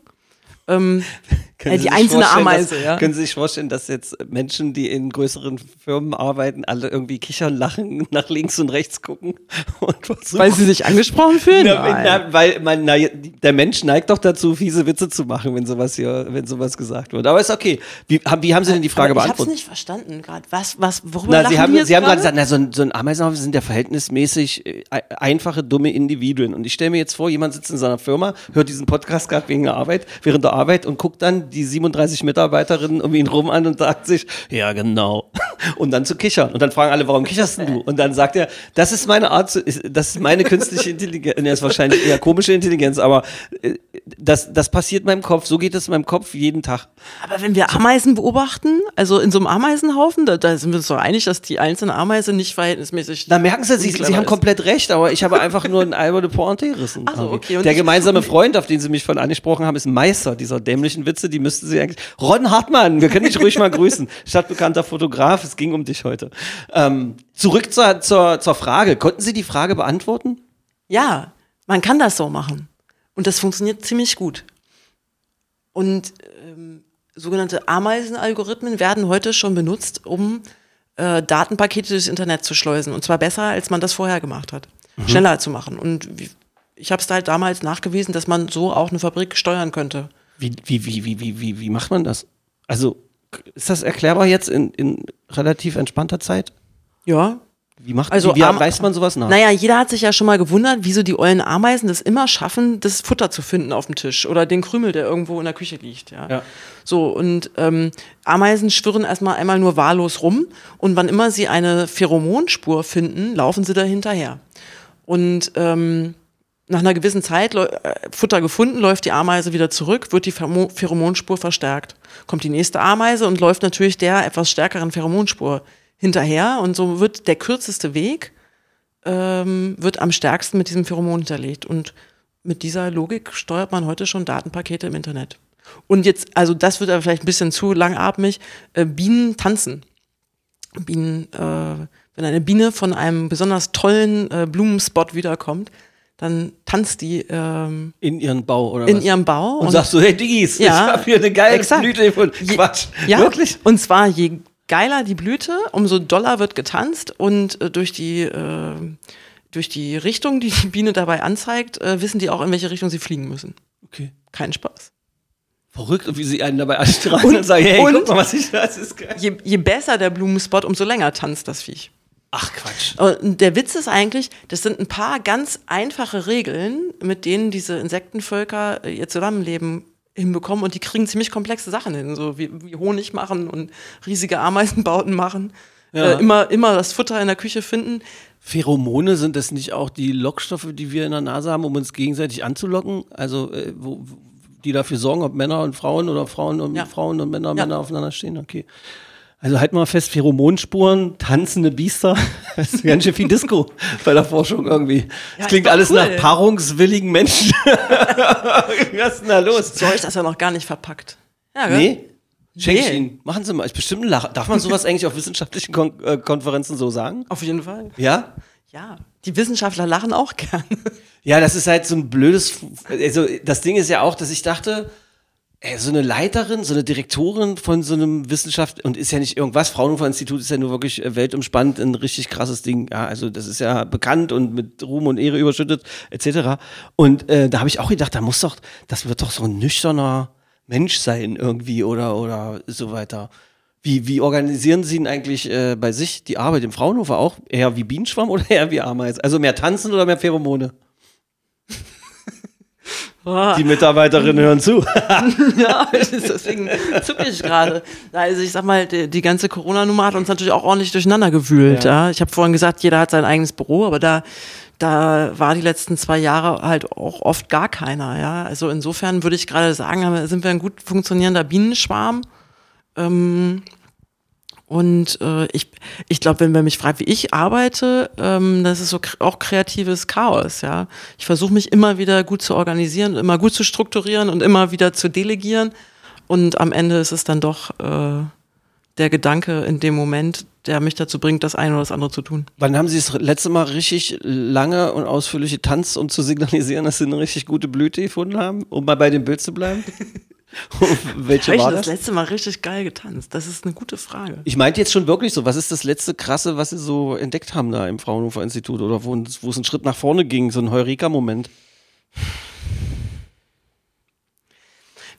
Ähm, Können äh, die einzelne Ameise, dass, ja. Können Sie sich vorstellen, dass jetzt Menschen, die in größeren Firmen arbeiten, alle irgendwie kichern, lachen, nach links und rechts gucken und versuchen, Weil sie sich angesprochen fühlen? Na, na, weil man, na, der Mensch neigt doch dazu, fiese Witze zu machen, wenn sowas hier, wenn sowas gesagt wird. Aber ist okay. Wie, haben, wie haben Sie denn die Frage Aber ich beantwortet? nicht verstanden gerade. Was, was, worüber Na, Sie haben, Sie haben gerade gerade gesagt, na, so ein, so ein Ameisenhaufen sind ja verhältnismäßig äh, einfache, dumme Individuen. Und ich stelle mir jetzt vor, jemand sitzt in seiner Firma, hört diesen Podcast gerade wegen der Arbeit, während der Arbeit und guckt dann die 37 Mitarbeiterinnen um ihn rum an und sagt sich, ja, genau. Und dann zu kichern. Und dann fragen alle, warum kicherst du? Und dann sagt er, das ist meine Art, zu, das ist meine künstliche Intelligenz. Und er ist wahrscheinlich eher komische Intelligenz, aber äh, das, das passiert in meinem Kopf. So geht es in meinem Kopf jeden Tag. Aber wenn wir Ameisen beobachten, also in so einem Ameisenhaufen, da, da sind wir uns doch einig, dass die einzelne Ameise nicht verhältnismäßig. Da merken Sie, Sie, Sie haben komplett recht, aber ich habe einfach nur ein alberne Pointe gerissen. Ach so, irgendwie. okay. Der gemeinsame Freund, auf den Sie mich von angesprochen haben, ist ein Meister dieser dämlichen Witze. Die müssten Sie eigentlich. Ron Hartmann, wir können dich ruhig mal grüßen. Stadtbekannter Fotograf, es ging um dich heute. Ähm, zurück zur, zur, zur Frage. Konnten Sie die Frage beantworten? Ja, man kann das so machen. Und das funktioniert ziemlich gut. Und ähm, sogenannte Ameisenalgorithmen werden heute schon benutzt, um äh, Datenpakete durchs Internet zu schleusen. Und zwar besser, als man das vorher gemacht hat. Schneller zu machen. Und ich habe es halt damals nachgewiesen, dass man so auch eine Fabrik steuern könnte. Wie, wie, wie, wie, wie, wie, wie macht man das? Also, ist das erklärbar jetzt in, in relativ entspannter Zeit? Ja, Wie macht Also wie, wie weist man sowas nach? Naja, jeder hat sich ja schon mal gewundert, wieso die ollen Ameisen das immer schaffen, das Futter zu finden auf dem Tisch oder den Krümel, der irgendwo in der Küche liegt. Ja. Ja. So, und ähm, Ameisen schwirren erstmal einmal nur wahllos rum und wann immer sie eine Pheromonspur finden, laufen sie da hinterher. Und ähm, nach einer gewissen Zeit, äh, Futter gefunden, läuft die Ameise wieder zurück, wird die Pheromonspur verstärkt. Kommt die nächste Ameise und läuft natürlich der etwas stärkeren Pheromonspur hinterher und so wird der kürzeste Weg ähm, wird am stärksten mit diesem Pheromon hinterlegt. Und mit dieser Logik steuert man heute schon Datenpakete im Internet. Und jetzt, also das wird aber vielleicht ein bisschen zu langatmig, äh, Bienen tanzen. Bienen, äh, wenn eine Biene von einem besonders tollen äh, Blumenspot wiederkommt, dann tanzt die ähm, In ihren Bau oder in was? ihrem Bau. und, sagst du, hey Diggis, Ja, ich hab hier eine geile exakt. Blüte von Je- Quatsch. Ja, Wirklich? Und zwar je geiler die Blüte, umso doller wird getanzt und äh, durch die äh, durch die Richtung, die die Biene dabei anzeigt, äh, wissen die auch, in welche Richtung sie fliegen müssen. Okay. Kein Spaß. Verrückt, und wie sie einen dabei anstrahlen und, Und- sagen, hey, und- guck mal, was ich das ist geil. Je, je besser der Blumenspot, umso länger tanzt das Viech. Ach Quatsch. Und der Witz ist eigentlich, das sind ein paar ganz einfache Regeln, mit denen diese Insektenvölker äh, ihr Zusammenleben hinbekommen und die kriegen ziemlich komplexe Sachen hin, so wie, wie Honig machen und riesige Ameisenbauten machen. Ja. Äh, immer, immer das Futter in der Küche finden. Pheromone sind das nicht auch die Lockstoffe, die wir in der Nase haben, um uns gegenseitig anzulocken? Also, äh, wo, wo- die dafür sorgen, ob Männer und Frauen oder Frauen und Ja. Frauen und Männer, Ja. Männer aufeinander stehen? Okay. Also halt mal fest, Pheromonspuren, tanzende Biester. Das ist ganz schön viel Disco bei der Forschung irgendwie. Das ist klingt alles cool. nach paarungswilligen Menschen. Was ist denn da los? So habe ich das ja noch gar nicht verpackt. Ja, gell? Nee? Schenk ich Nee. Ihnen. Machen Sie mal. Ist bestimmt ein Lacher. Darf man sowas eigentlich auf wissenschaftlichen Kon äh, Konferenzen so sagen? Auf jeden Fall. Ja? Ja. Die Wissenschaftler lachen auch gern. Ja, das ist halt so ein blödes. Also, das Ding ist ja auch, dass ich dachte, ey, so eine Leiterin, so eine Direktorin von so einem Wissenschaft und ist ja nicht irgendwas. Fraunhofer Institut ist ja nur wirklich äh, weltumspannend, ein richtig krasses Ding. Ja, also das ist ja bekannt und mit Ruhm und Ehre überschüttet, etc. Und äh, da habe ich auch gedacht, da muss doch, das wird doch so ein nüchterner Mensch sein irgendwie oder oder so weiter. Wie, wie organisieren Sie denn eigentlich äh, bei sich die Arbeit im Fraunhofer auch? Eher wie Bienenschwamm oder eher wie Ameisen? Also mehr tanzen oder mehr Pheromone? Die Mitarbeiterinnen hören zu. ja, deswegen zucke ich gerade. Also ich sag mal, die, die ganze Corona-Nummer hat uns natürlich auch ordentlich durcheinander gewühlt. Ja. Ich habe vorhin gesagt, jeder hat sein eigenes Büro, aber da, da war die letzten zwei Jahre halt auch oft gar keiner. Ja, also insofern würde ich gerade sagen, sind wir ein gut funktionierender Bienenschwarm. Ähm, Und äh, ich, ich glaube, wenn man mich fragt, wie ich arbeite, ähm, das ist so auch kreatives Chaos, ja. Ich versuche mich immer wieder gut zu organisieren, immer gut zu strukturieren und immer wieder zu delegieren. Und am Ende ist es dann doch äh, der Gedanke in dem Moment, der mich dazu bringt, das eine oder das andere zu tun. Wann haben Sie das letzte Mal richtig lange und ausführliche Tanz, um zu signalisieren, dass Sie eine richtig gute Blüte gefunden haben, um mal bei dem Bild zu bleiben? Welche Habe ich war das das? letzte Mal richtig geil getanzt? Das ist eine gute Frage. Ich meinte jetzt schon wirklich so, was ist das letzte krasse, was Sie so entdeckt haben da im Fraunhofer Institut oder wo, wo es einen Schritt nach vorne ging, so ein Heureka-Moment?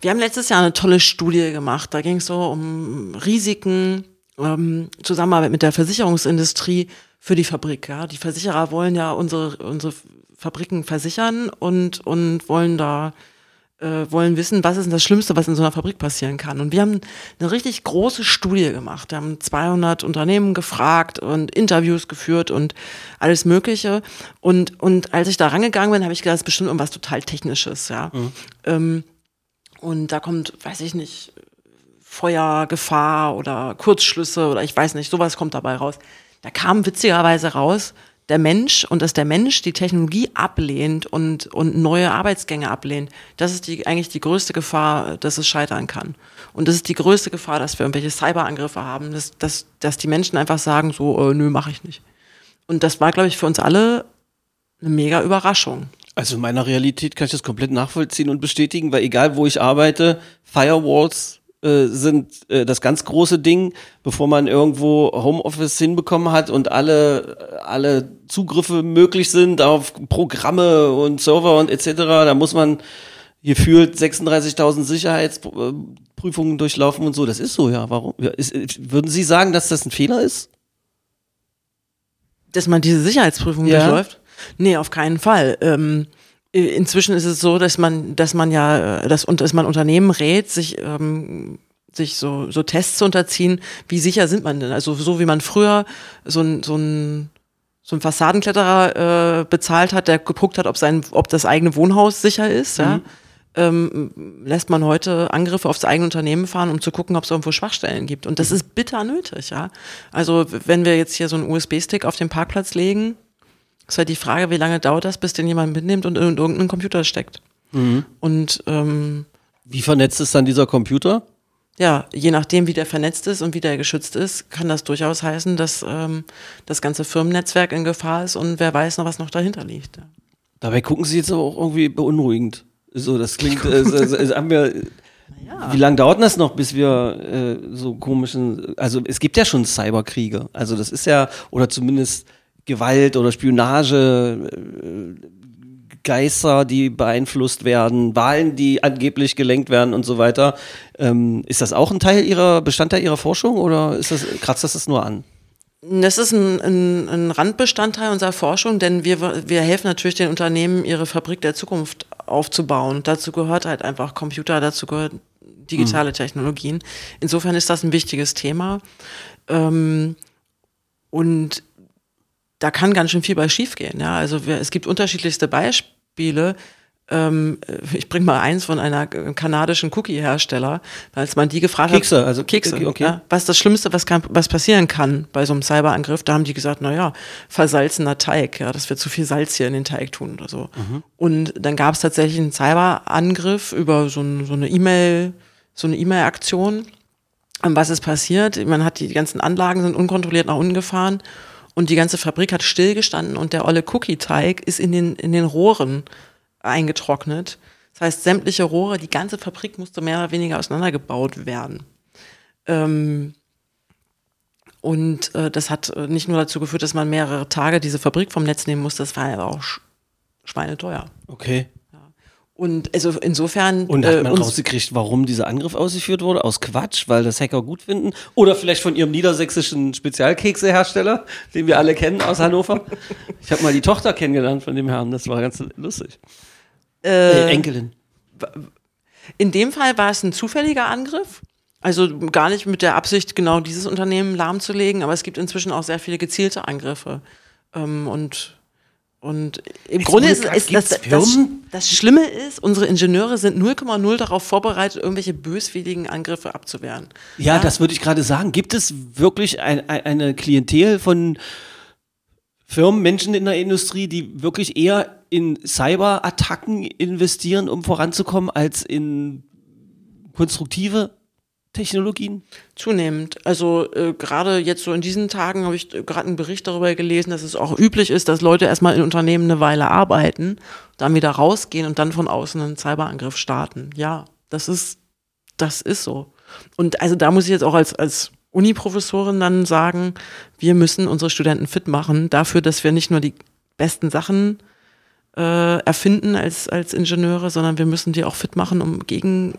Wir haben letztes Jahr eine tolle Studie gemacht. Da ging es so um Risiken, ähm, Zusammenarbeit mit der Versicherungsindustrie für die Fabrik. Ja. Die Versicherer wollen ja unsere, unsere Fabriken versichern und, und wollen da äh, wollen wissen, was ist denn das Schlimmste, was in so einer Fabrik passieren kann. Und wir haben eine richtig große Studie gemacht. Wir haben 200 Unternehmen gefragt und Interviews geführt und alles Mögliche. Und, und als ich da rangegangen bin, habe ich gedacht, das ist bestimmt irgendwas total Technisches. Ja. Ähm, und da kommt, weiß ich nicht, Feuer, Gefahr oder Kurzschlüsse oder ich weiß nicht, sowas kommt dabei raus. Da kam witzigerweise raus, der Mensch und dass der Mensch die Technologie ablehnt und, und neue Arbeitsgänge ablehnt, das ist die, eigentlich die größte Gefahr, dass es scheitern kann. Und das ist die größte Gefahr, dass wir irgendwelche Cyberangriffe haben, dass, dass, dass die Menschen einfach sagen, so, äh, nö, mache ich nicht. Und das war, glaube ich, für uns alle eine mega Überraschung. Also in meiner Realität kann ich das komplett nachvollziehen und bestätigen, weil egal wo ich arbeite, Firewalls äh, sind äh, das ganz große Ding, bevor man irgendwo Homeoffice hinbekommen hat und alle, alle Zugriffe möglich sind auf Programme und Server und etc. Da muss man gefühlt 36.000 Sicherheitsprüfungen durchlaufen und so. Das ist so, ja. Warum? Ja, ist, würden Sie sagen, dass das ein Fehler ist? dass man diese Sicherheitsprüfung Ja. durchläuft? Nee, auf keinen Fall. Ähm, äh, inzwischen ist es so, dass man, dass man ja, äh, dass, und dass man Unternehmen rät, sich, ähm, sich so, so Tests zu unterziehen, wie sicher sind man denn? Also so wie man früher so ein, so ein so ein Fassadenkletterer äh, bezahlt hat, der geguckt hat, ob sein, ob das eigene Wohnhaus sicher ist, ja, ähm, lässt man heute Angriffe aufs eigene Unternehmen fahren, um zu gucken, ob es irgendwo Schwachstellen gibt. Und das ist bitter nötig, ja. Also wenn wir jetzt hier so einen USB-Stick auf den Parkplatz legen, ist halt die Frage, wie lange dauert das, bis den jemand mitnimmt und in irgendeinen Computer steckt. Und ähm, Wie vernetzt ist dann dieser Computer? ja, je nachdem, wie der vernetzt ist und wie der geschützt ist, kann das durchaus heißen, dass ähm, das ganze Firmennetzwerk in Gefahr ist und wer weiß noch, was noch dahinter liegt. Ja. Dabei gucken sie jetzt aber auch irgendwie beunruhigend. So, das klingt, äh, so, haben wir, wie lange dauert das noch, bis wir äh, so komischen, also es gibt ja schon Cyberkriege, also das ist ja, oder zumindest Gewalt oder Spionage, äh, Geister, die beeinflusst werden, Wahlen, die angeblich gelenkt werden und so weiter. Ähm, ist das auch ein Teil ihrer, Bestandteil ihrer Forschung oder ist das, kratzt das das nur an? Das ist ein, ein, ein Randbestandteil unserer Forschung, denn wir, wir helfen natürlich den Unternehmen, ihre Fabrik der Zukunft aufzubauen. Dazu gehört halt einfach Computer, dazu gehört digitale Technologien. Insofern ist das ein wichtiges Thema. Ähm, und da kann ganz schön viel bei schiefgehen. Ja? Also wir, es gibt unterschiedlichste Beispiele. Ähm, ich bringe mal eins von einer kanadischen Cookie-Hersteller, als man die gefragt Kekse, hat, also Kekse, okay, okay. Ja, was das Schlimmste, was, kann, was passieren kann bei so einem Cyberangriff? Da haben die gesagt, naja, versalzener Teig, ja, dass wir zu viel Salz hier in den Teig tun oder so. Und dann gab es tatsächlich einen Cyberangriff über so, ein, so eine E-Mail, so eine E-Mail-Aktion. Und was ist passiert? Man hat die ganzen Anlagen sind unkontrolliert nach unten gefahren und die ganze Fabrik hat stillgestanden und der olle Cookie-Teig ist in den, in den Rohren eingetrocknet. Das heißt, sämtliche Rohre, die ganze Fabrik musste mehr oder weniger auseinandergebaut werden. Ähm, und äh, das hat äh, nicht nur dazu geführt, dass man mehrere Tage diese Fabrik vom Netz nehmen musste, das war aber auch sch schweineteuer. Okay. Und also insofern Und hat äh, man uns- rausgekriegt, warum dieser Angriff ausgeführt wurde? Aus Quatsch, weil das Hacker gut finden? Oder vielleicht von ihrem niedersächsischen Spezialkeksehersteller, den wir alle kennen aus Hannover? Ich habe mal die Tochter kennengelernt von dem Herrn, das war ganz lustig. Äh, Enkelin. In dem Fall war es ein zufälliger Angriff. Also gar nicht mit der Absicht, genau dieses Unternehmen lahmzulegen, aber es gibt inzwischen auch sehr viele gezielte Angriffe. Ähm, und Und im Jetzt Grunde ist, ist das, das, das Schlimme ist, unsere Ingenieure sind 0,0 darauf vorbereitet, irgendwelche böswilligen Angriffe abzuwehren. Ja, das würde ich gerade sagen. Gibt es wirklich ein, ein, eine Klientel von Firmen, Menschen in der Industrie, die wirklich eher in Cyberattacken investieren, um voranzukommen, als in konstruktive Technologien? Zunehmend. Also äh, gerade jetzt so in diesen Tagen habe ich äh, gerade einen Bericht darüber gelesen, dass es auch üblich ist, dass Leute erstmal in Unternehmen eine Weile arbeiten, dann wieder rausgehen und dann von außen einen Cyberangriff starten. Ja, das ist, das ist so. Und also da muss ich jetzt auch als, als Uni-Professorin dann sagen, wir müssen unsere Studenten fit machen dafür, dass wir nicht nur die besten Sachen äh, erfinden als, als Ingenieure, sondern wir müssen die auch fit machen, um gegen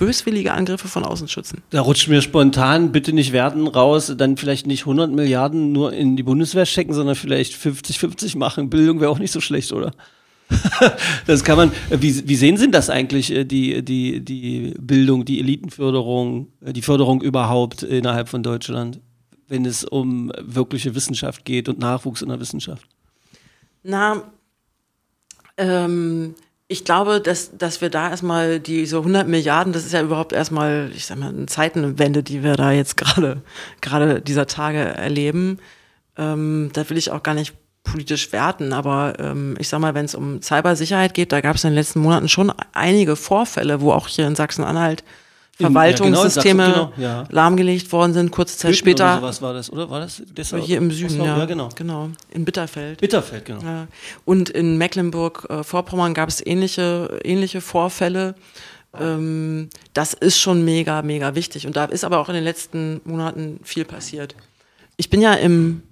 böswillige Angriffe von außen schützen. Da rutscht mir spontan, bitte nicht werden, raus, dann vielleicht nicht 100 Milliarden nur in die Bundeswehr stecken, sondern vielleicht 50-50 machen. Bildung wäre auch nicht so schlecht, oder? das kann man, wie, wie sehen Sie das eigentlich, äh, die, die, die Bildung, die Elitenförderung, äh, die Förderung überhaupt innerhalb von Deutschland, wenn es um wirkliche Wissenschaft geht und Nachwuchs in der Wissenschaft? Na, ähm, ich glaube, dass, dass wir da erstmal diese 100 Milliarden, das ist ja überhaupt erstmal, ich sag mal, eine Zeitenwende, die wir da jetzt gerade, gerade dieser Tage erleben. Ähm, da will ich auch gar nicht politisch werten, aber ähm, ich sag mal, wenn es um Cybersicherheit geht, da gab es in den letzten Monaten schon einige Vorfälle, wo auch hier in Sachsen-Anhalt In- ja, genau, Verwaltungssysteme genau, ja. lahmwaltggelegt worden sind, kurze Zeit oder später. sowas war das, oder? War das Dessau? Hier im Süden, ja. Ja, genau. genau. In Bitterfeld. Bitterfeld, genau. Und in Mecklenburg-Vorpommern gab es ähnliche, ähnliche Vorfälle. Ähm, das ist schon mega, mega wichtig. Und da ist aber auch in den letzten Monaten viel passiert. Ich bin ja im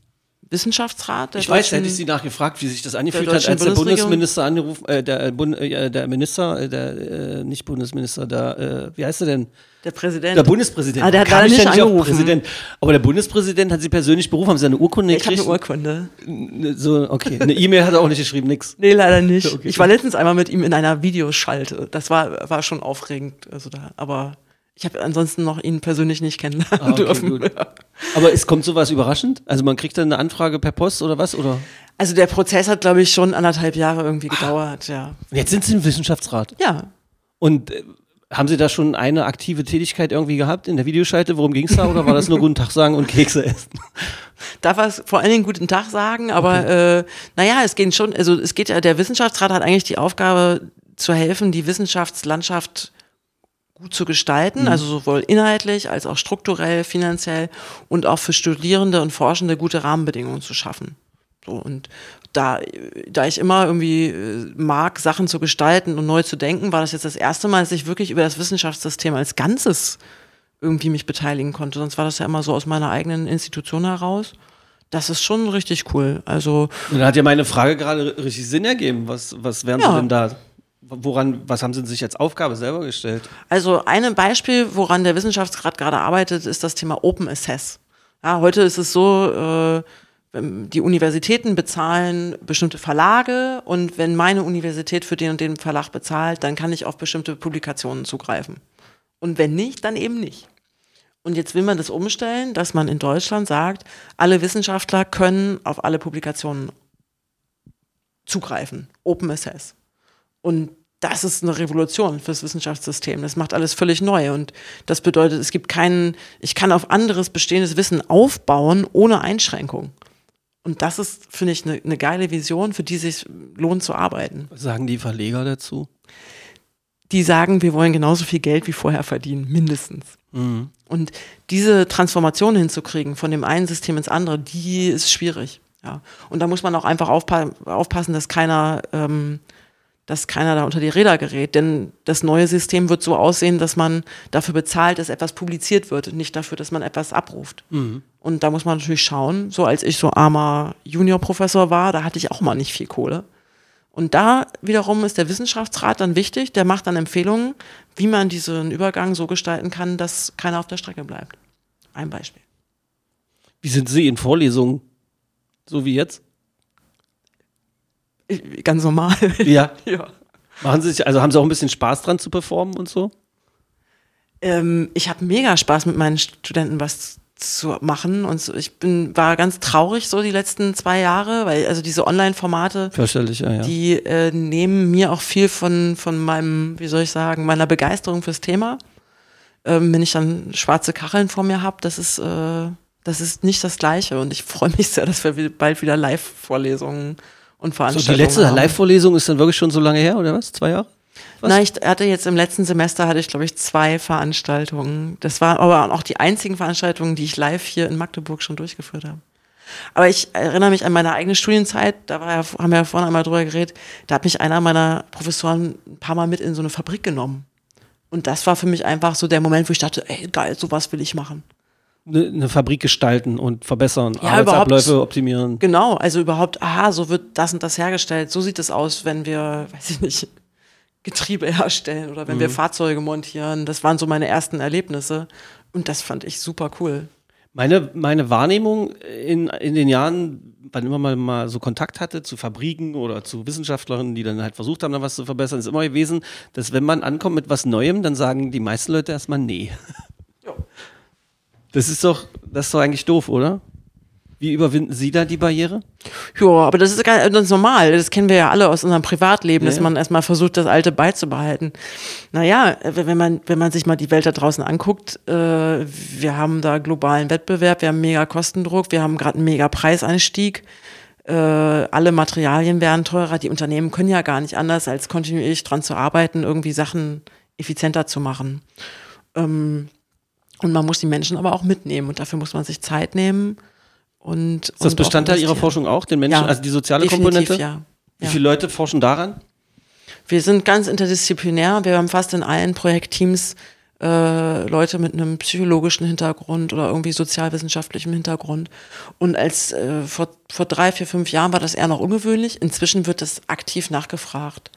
Wissenschaftsrat. Der Ich weiß, hätte ich Sie nachgefragt, wie sich das angefühlt hat, als der? Bundesminister angerufen, äh, der, Bund, äh, der Minister, äh, der, äh, nicht Bundesminister, der, äh, wie heißt er denn? der Präsident. Der Bundespräsident. Ah, der hat Kam leider ich nicht angerufen. Präsident. Aber der Bundespräsident hat Sie persönlich berufen, haben Sie eine Urkunde ich habe eine gekriegt? Urkunde. Ne, So, okay. Eine E-Mail hat er auch nicht geschrieben, nix. Nee, leider nicht. Okay. Ich war letztens einmal mit ihm in einer Videoschalte. Das war, war schon aufregend. Also da, aber ich habe ansonsten noch ihn persönlich nicht kennenlernen Ah, okay, dürfen. gut. Aber es kommt sowas überraschend? Also man kriegt dann eine Anfrage per Post oder was? Oder? Also der Prozess hat, glaube ich, schon anderthalb Jahre irgendwie gedauert, ja. Und jetzt sind Sie im Wissenschaftsrat. Ja, Und äh, haben Sie da schon eine aktive Tätigkeit irgendwie gehabt in der Videoschalte? Worum ging es da? Oder war das nur Guten Tag sagen und Kekse essen? da war es vor allen Dingen guten Tag sagen, aber äh, naja, es geht schon, also es geht ja, der Wissenschaftsrat hat eigentlich die Aufgabe zu helfen, die Wissenschaftslandschaft gut zu gestalten, also sowohl inhaltlich als auch strukturell, finanziell und auch für Studierende und Forschende gute Rahmenbedingungen zu schaffen. So, und da, da ich immer irgendwie äh, mag, Sachen zu gestalten und neu zu denken, war das jetzt das erste Mal, dass ich wirklich über das Wissenschaftssystem als Ganzes irgendwie mich beteiligen konnte. Sonst war das ja immer so aus meiner eigenen Institution heraus. Das ist schon richtig cool. Also Und da hat ja meine Frage gerade richtig Sinn ergeben. Was, was wären Ja. Sie denn da? Woran, was haben Sie sich als Aufgabe selber gestellt? Also ein Beispiel, woran der Wissenschaftsrat gerade arbeitet, ist das Thema Open Assess. Ja, heute ist es so, äh, die Universitäten bezahlen bestimmte Verlage und wenn meine Universität für den und den Verlag bezahlt, dann kann ich auf bestimmte Publikationen zugreifen. Und wenn nicht, dann eben nicht. Und jetzt will man das umstellen, dass man in Deutschland sagt, alle Wissenschaftler können auf alle Publikationen zugreifen. Open Access. Und das ist eine Revolution fürs Wissenschaftssystem. Das macht alles völlig neu. Und das bedeutet, es gibt keinen, ich kann auf anderes bestehendes Wissen aufbauen ohne Einschränkung. Und das ist, finde ich, eine, eine geile Vision, für die sich lohnt zu arbeiten. Was sagen die Verleger dazu? Die sagen, wir wollen genauso viel Geld wie vorher verdienen, mindestens. Mhm. Und diese Transformation hinzukriegen von dem einen System ins andere, die ist schwierig. Ja. Und da muss man auch einfach aufpa aufpassen, dass keiner, ähm, dass keiner da unter die Räder gerät. Denn das neue System wird so aussehen, dass man dafür bezahlt, dass etwas publiziert wird, nicht dafür, dass man etwas abruft. Und da muss man natürlich schauen, so als ich so armer Juniorprofessor war, da hatte ich auch mal nicht viel Kohle. Und da wiederum ist der Wissenschaftsrat dann wichtig, der macht dann Empfehlungen, wie man diesen Übergang so gestalten kann, dass keiner auf der Strecke bleibt. Ein Beispiel. Wie sind Sie in Vorlesungen? So wie jetzt? Ich- Ganz normal. Ja. ja. Machen Sie sich, also haben Sie auch ein bisschen Spaß dran zu performen und so? Ähm, ich habe mega Spaß mit meinen Studenten was zu machen. Und so, ich bin, war ganz traurig so die letzten zwei Jahre, weil also diese Online-Formate, ja, ja. die äh, nehmen mir auch viel von, von meinem, wie soll ich sagen, meiner Begeisterung fürs Thema. Ähm, wenn ich dann schwarze Kacheln vor mir habe, das ist, äh, das ist nicht das Gleiche. Und ich freue mich sehr, dass wir wi- bald wieder Live-Vorlesungen und so, Veranstaltungen die letzte. Live-Vorlesung ist dann wirklich schon so lange her, oder was? Zwei Jahre? Was? Na, ich hatte jetzt im letzten Semester hatte ich, glaube ich, zwei Veranstaltungen. Das waren aber auch die einzigen Veranstaltungen, die ich live hier in Magdeburg schon durchgeführt habe. Aber ich erinnere mich an meine eigene Studienzeit, da war ja, haben wir ja vorhin einmal drüber geredet, da hat mich einer meiner Professoren ein paar Mal mit in so eine Fabrik genommen. Und das war für mich einfach so der Moment, wo ich dachte, ey, geil, sowas will ich machen. Eine, Fabrik gestalten und verbessern, Ja, Arbeitsabläufe optimieren. Genau, also überhaupt, aha, so wird das und das hergestellt. So sieht es aus, wenn wir, weiß ich nicht, Getriebe herstellen oder wenn Mhm. wir Fahrzeuge montieren. Das waren so meine ersten Erlebnisse. Und das fand ich super cool. Meine, meine Wahrnehmung in, in den Jahren, wann immer man mal so Kontakt hatte zu Fabriken oder zu Wissenschaftlerinnen, die dann halt versucht haben, da was zu verbessern, ist immer gewesen, dass wenn man ankommt mit was Neuem, dann sagen die meisten Leute erstmal nee. Das ist doch, das ist doch eigentlich doof, oder? Wie überwinden Sie da die Barriere? Ja, aber das ist ganz normal. Das kennen wir ja alle aus unserem Privatleben, Ja, dass man erstmal versucht, das Alte beizubehalten. Naja, wenn man, wenn man sich mal die Welt da draußen anguckt, äh, wir haben da globalen Wettbewerb, wir haben mega Kostendruck, wir haben gerade einen mega Preisanstieg. Äh, alle Materialien werden teurer. Die Unternehmen können ja gar nicht anders, als kontinuierlich dran zu arbeiten, irgendwie Sachen effizienter zu machen. Ähm, und man muss die Menschen aber auch mitnehmen und dafür muss man sich Zeit nehmen. Und, Ist das Bestandteil Ihrer Forschung auch, den Menschen, also die soziale Komponente? Ja. Wie ja. viele Leute forschen daran? Wir sind ganz interdisziplinär. Wir haben fast in allen Projektteams äh, Leute mit einem psychologischen Hintergrund oder irgendwie sozialwissenschaftlichem Hintergrund. Und als äh, vor, vor drei, vier, fünf Jahren war das eher noch ungewöhnlich. Inzwischen wird das aktiv nachgefragt.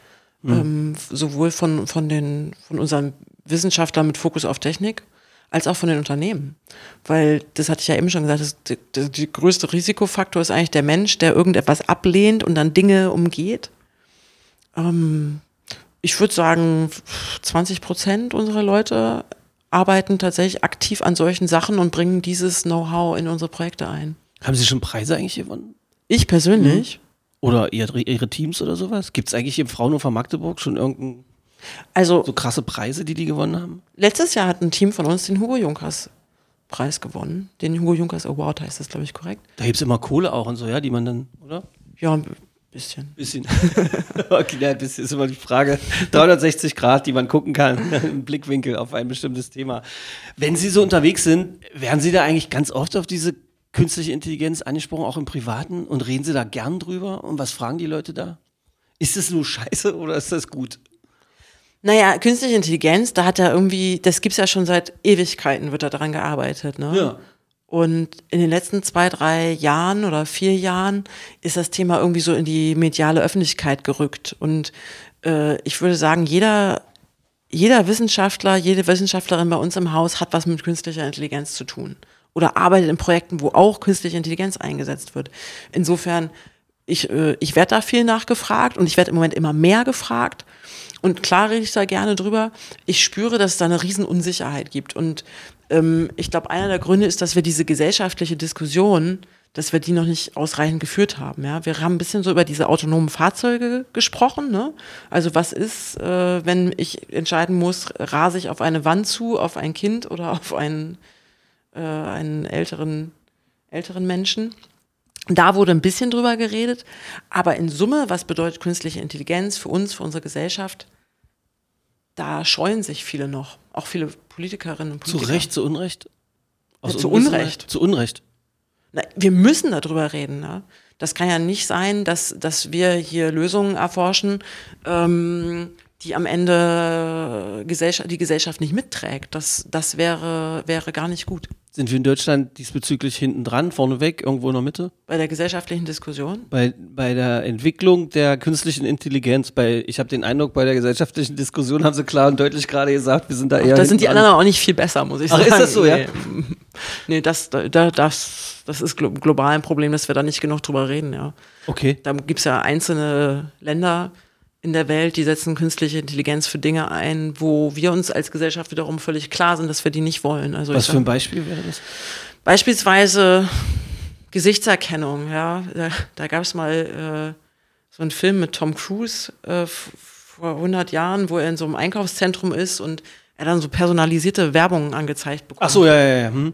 Ähm, sowohl von, von, den, von unseren Wissenschaftlern mit Fokus auf Technik als auch von den Unternehmen. Weil, das hatte ich ja eben schon gesagt, das, der, der, größte Risikofaktor ist eigentlich der Mensch, der irgendetwas ablehnt und dann Dinge umgeht. Ähm, ich würde sagen, 20 Prozent unserer Leute arbeiten tatsächlich aktiv an solchen Sachen und bringen dieses Know-how in unsere Projekte ein. Haben Sie schon Preise eigentlich gewonnen? Ich persönlich, Oder ihre, Teams oder sowas? Gibt es eigentlich im Fraunhofer Magdeburg schon irgendein also so krasse Preise, die die gewonnen haben? letztes Jahr hat ein Team von uns den Hugo Junkers Preis gewonnen. Den Hugo Junkers Award heißt das, glaube ich, korrekt. Da gibt es immer Kohle auch und so, ja, die man dann, oder? Ja, ein bisschen. Bisschen. okay, ja, das ist immer die Frage. 360 Grad, die man gucken kann, im Blickwinkel auf ein bestimmtes Thema. Wenn Sie so unterwegs sind, werden Sie da eigentlich ganz oft auf diese künstliche Intelligenz angesprochen, auch im Privaten? Und reden Sie da gern drüber? Und was fragen die Leute da? Ist es nur scheiße oder ist das gut? Naja, künstliche Intelligenz, da hat er irgendwie, das gibt's ja schon seit Ewigkeiten, wird da dran gearbeitet. Ne? Und in den letzten zwei, drei Jahren oder vier Jahren ist das Thema irgendwie so in die mediale Öffentlichkeit gerückt. Und äh, ich würde sagen, jeder, jeder Wissenschaftler, jede Wissenschaftlerin bei uns im Haus hat was mit künstlicher Intelligenz zu tun. Oder arbeitet in Projekten, wo auch künstliche Intelligenz eingesetzt wird. Insofern, ich, äh, ich werde da viel nachgefragt und ich werde im Moment immer mehr gefragt. Und klar rede ich da gerne drüber. Ich spüre, dass es da eine Riesenunsicherheit gibt. Und ähm, ich glaube, einer der Gründe ist, dass wir diese gesellschaftliche Diskussion, dass wir die noch nicht ausreichend geführt haben. Ja? Wir haben ein bisschen so über diese autonomen Fahrzeuge gesprochen. Ne? Also was ist, äh, wenn ich entscheiden muss, rase ich auf eine Wand zu, auf ein Kind oder auf einen, äh, einen älteren, älteren Menschen? Da wurde ein bisschen drüber geredet, aber in Summe, was bedeutet künstliche Intelligenz für uns, für unsere Gesellschaft, da scheuen sich viele noch, auch viele Politikerinnen und Zu Politiker. Recht, zu Unrecht? Ja, zu? Unrecht. Zu Unrecht. Na, wir müssen darüber reden. Ne? Das kann ja nicht sein, dass, dass wir hier Lösungen erforschen, ähm, die am Ende Gesellschaft, die Gesellschaft nicht mitträgt. Das, das wäre, wäre gar nicht gut. Sind wir in Deutschland diesbezüglich hinten dran, vorneweg, irgendwo in der Mitte? Bei der gesellschaftlichen Diskussion. Bei, bei der Entwicklung der künstlichen Intelligenz, bei, ich habe den Eindruck, bei der gesellschaftlichen Diskussion haben sie klar und deutlich gerade gesagt, wir sind da eher. Da sind die anderen auch nicht viel besser, muss ich Ach, sagen. ist das so, ja? Nee, nee das, da, das, das ist glo global ein Problem, dass wir da nicht genug drüber reden, ja. Okay. Da gibt es ja einzelne Länder in der Welt, die setzen künstliche Intelligenz für Dinge ein, wo wir uns als Gesellschaft wiederum völlig klar sind, dass wir die nicht wollen. Also Was für ein Beispiel wäre das? Beispielsweise Gesichtserkennung, ja. Da, da gab es mal äh, so einen Film mit Tom Cruise äh, vor 100 Jahren, wo er in so einem Einkaufszentrum ist und er dann so personalisierte Werbung angezeigt bekommt. Ach so, ja, ja, ja. Hm.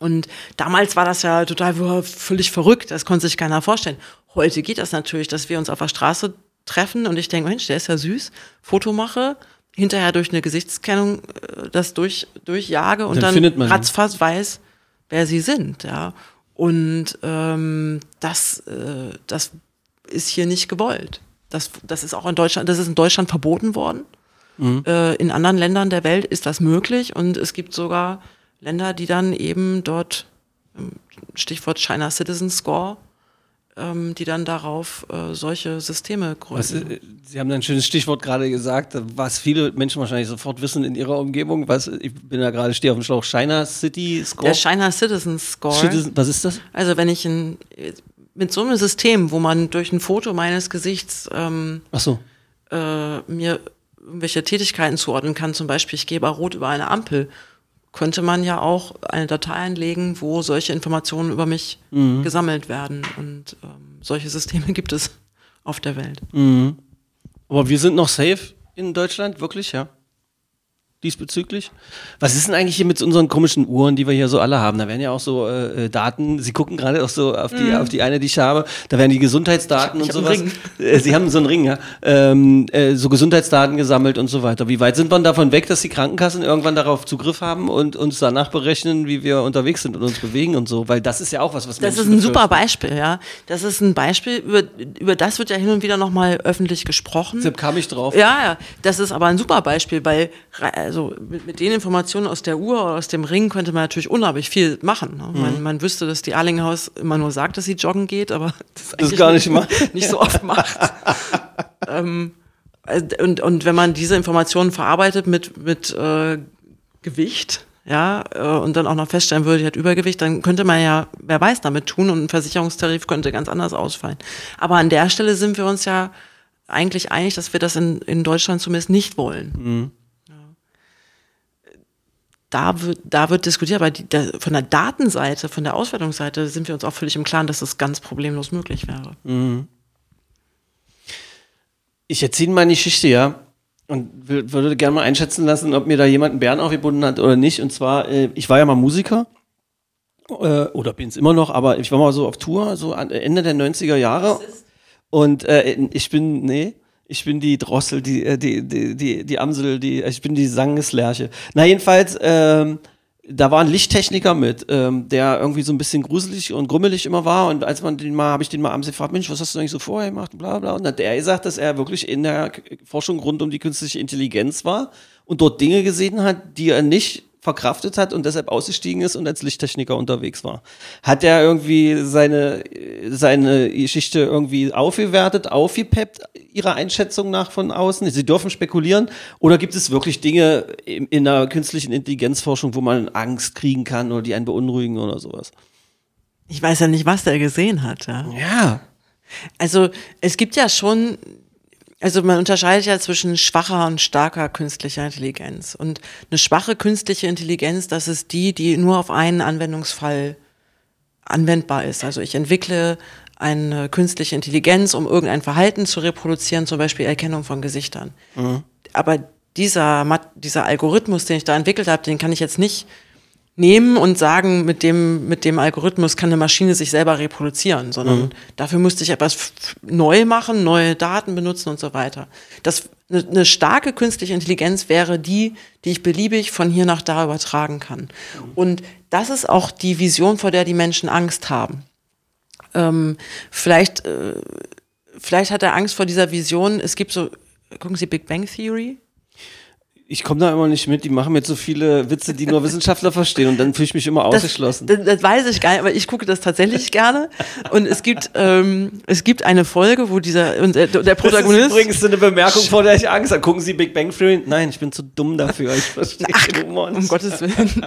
Und damals war das ja total völlig verrückt, das konnte sich keiner vorstellen. Heute geht das natürlich, dass wir uns auf der Straße treffen und ich denke, Mensch, der ist ja süß, Foto mache, hinterher durch eine Gesichtskennung äh, das durch, durchjage und Dann dann, ratzfatz weiß, wer sie sind, ja. Und ähm, das, äh, das ist hier nicht gewollt. Das, das ist auch in Deutschland, das ist in Deutschland verboten worden. Äh, in anderen Ländern der Welt ist das möglich und es gibt sogar Länder, die dann eben dort, ähm, Stichwort China Citizen Score, die dann darauf äh, solche Systeme Was, gründen. äh, Sie haben ein schönes Stichwort gerade gesagt, was viele Menschen wahrscheinlich sofort wissen in ihrer Umgebung. Was, ich bin da gerade, stehe auf dem Schlauch, China City Score. Der China Citizen Score. Citizen- was ist das? Also wenn ich in, mit so einem System, wo man durch ein Foto meines Gesichts ähm, so. äh, mir irgendwelche Tätigkeiten zuordnen kann, zum Beispiel ich gehe bei Rot über eine Ampel, könnte man ja auch eine Datei einlegen, wo solche Informationen über mich gesammelt werden. Und ähm, solche Systeme gibt es auf der Welt. Aber wir sind noch safe in Deutschland, wirklich, ja? Diesbezüglich. Was ist denn eigentlich hier mit unseren komischen Uhren, die wir hier so alle haben? Da werden ja auch so äh, äh, Daten, Sie gucken gerade auch so auf die, auf die eine, die ich habe, da werden die Gesundheitsdaten Ich- ich und sowas. Äh, Sie haben so einen Ring, ja. Ähm, äh, so Gesundheitsdaten gesammelt und so weiter. Wie weit sind wir davon weg, dass die Krankenkassen irgendwann darauf Zugriff haben und uns danach berechnen, wie wir unterwegs sind und uns bewegen und so? Weil das ist ja auch was, was Das Menschen ist ein super. Beispiel, ja. Das ist ein Beispiel, über, über das wird ja hin und wieder nochmal öffentlich gesprochen. Deshalb kam ich drauf. Ja, ja, das ist aber ein super Beispiel, weil also mit, mit den Informationen aus der Uhr oder aus dem Ring könnte man natürlich unheimlich viel machen. Ne? Mhm. Man, man wüsste, dass die Arlinghaus immer nur sagt, dass sie joggen geht, aber das, eigentlich gar nicht macht. nicht so oft macht. ähm, also, und, und wenn man diese Informationen verarbeitet mit, mit äh, Gewicht, ja, äh, und dann auch noch feststellen würde, die hat Übergewicht, dann könnte man ja, wer weiß, damit tun und ein Versicherungstarif könnte ganz anders ausfallen. Aber an der Stelle sind wir uns ja eigentlich einig, dass wir das in, in Deutschland zumindest nicht wollen. Ja. Da wird, da wird diskutiert, aber die, der, von der Datenseite, von der Auswertungsseite sind wir uns auch völlig im Klaren, dass das ganz problemlos möglich wäre. Ich erzähle meine Geschichte, ja. Und würde gerne mal einschätzen lassen, ob mir da jemand einen Bären aufgebunden hat oder nicht. Und zwar, äh, ich war ja mal Musiker. Äh, oder bin es immer noch, aber ich war mal so auf Tour, so an, Ende der 90er Jahre. Und äh, ich bin, nee, ich bin die Drossel, die, äh, die, die, die, die Amsel, die, ich bin die Sangeslerche. Na, jedenfalls, ähm, da war ein Lichttechniker mit, ähm, der irgendwie so ein bisschen gruselig und grummelig immer war. Und als man den mal, habe ich den mal abends gefragt, Mensch, was hast du eigentlich so vorher gemacht? Bla bla. Und dann hat er gesagt, dass er wirklich in der Forschung rund um die künstliche Intelligenz war und dort Dinge gesehen hat, die er nicht verkraftet hat und deshalb ausgestiegen ist und als Lichttechniker unterwegs war. Hat er irgendwie seine, seine Geschichte irgendwie aufgewertet, aufgepeppt, Ihrer Einschätzung nach von außen? Sie dürfen spekulieren. Oder gibt es wirklich Dinge in, in der künstlichen Intelligenzforschung, wo man Angst kriegen kann oder die einen beunruhigen oder sowas? Ich weiß ja nicht, was der gesehen hat. Ja. Ja. Also es gibt ja schon, also man unterscheidet ja zwischen schwacher und starker künstlicher Intelligenz. Und eine schwache künstliche Intelligenz, das ist die, die nur auf einen Anwendungsfall anwendbar ist. Also ich entwickle eine künstliche Intelligenz, um irgendein Verhalten zu reproduzieren, zum Beispiel Erkennung von Gesichtern. Aber dieser, dieser Algorithmus, den ich da entwickelt habe, den kann ich jetzt nicht nehmen und sagen, mit dem, mit dem Algorithmus kann eine Maschine sich selber reproduzieren, sondern dafür müsste ich etwas neu machen, neue Daten benutzen und so weiter. Das, eine, eine starke künstliche Intelligenz wäre die, die ich beliebig von hier nach da übertragen kann. Und das ist auch die Vision, vor der die Menschen Angst haben. Ähm, vielleicht, äh, vielleicht hat er Angst vor dieser Vision. Es gibt so, gucken Sie Big Bang Theory? Ich komme da immer nicht mit. Die machen mir so viele Witze, die nur Wissenschaftler verstehen und dann fühle ich mich immer ausgeschlossen. Das, das weiß ich gar nicht, aber ich gucke das tatsächlich gerne. Und es gibt, ähm, es gibt eine Folge, wo dieser und der, der Das ist Protagonist. übrigens so eine Bemerkung, vor der ich Angst habe. Gucken Sie Big Bang Theory? Nein, ich bin zu dumm dafür. Ich verstehe den Humor um nicht. Gottes Willen.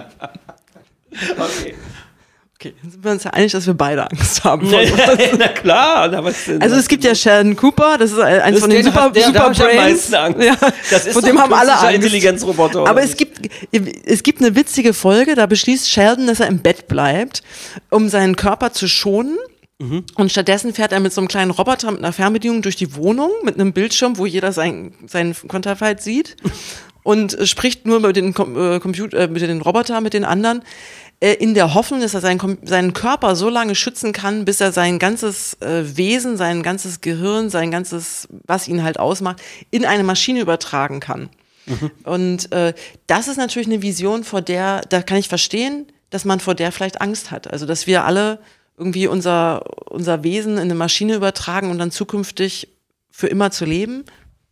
Okay. Okay, dann sind wir uns ja einig, dass wir beide Angst haben. Vor sowas. na klar, na, was denn? Also es gibt ja Sheldon Cooper, das ist eins Das von den der, super, der, der super am Brains. meisten Angst. Ja, Das ist von dem ein haben alle Angst. Intelligenzroboter, Aber es gibt, es gibt eine witzige Folge, da beschließt Sheldon, dass er im Bett bleibt, um seinen Körper zu schonen. Mhm. Und stattdessen fährt er mit so einem kleinen Roboter mit einer Fernbedienung durch die Wohnung mit einem Bildschirm, wo jeder sein, seinen Konterfeit sieht und spricht nur mit den, Com äh, Computer, äh, mit den Roboter, mit den anderen, in der Hoffnung, dass er seinen, seinen Körper so lange schützen kann, bis er sein ganzes äh, Wesen, sein ganzes Gehirn, sein ganzes, was ihn halt ausmacht, in eine Maschine übertragen kann. Und äh, das ist natürlich eine Vision, vor der, da kann ich verstehen, dass man vor der vielleicht Angst hat. Also, dass wir alle irgendwie unser, unser Wesen in eine Maschine übertragen und dann zukünftig für immer zu leben,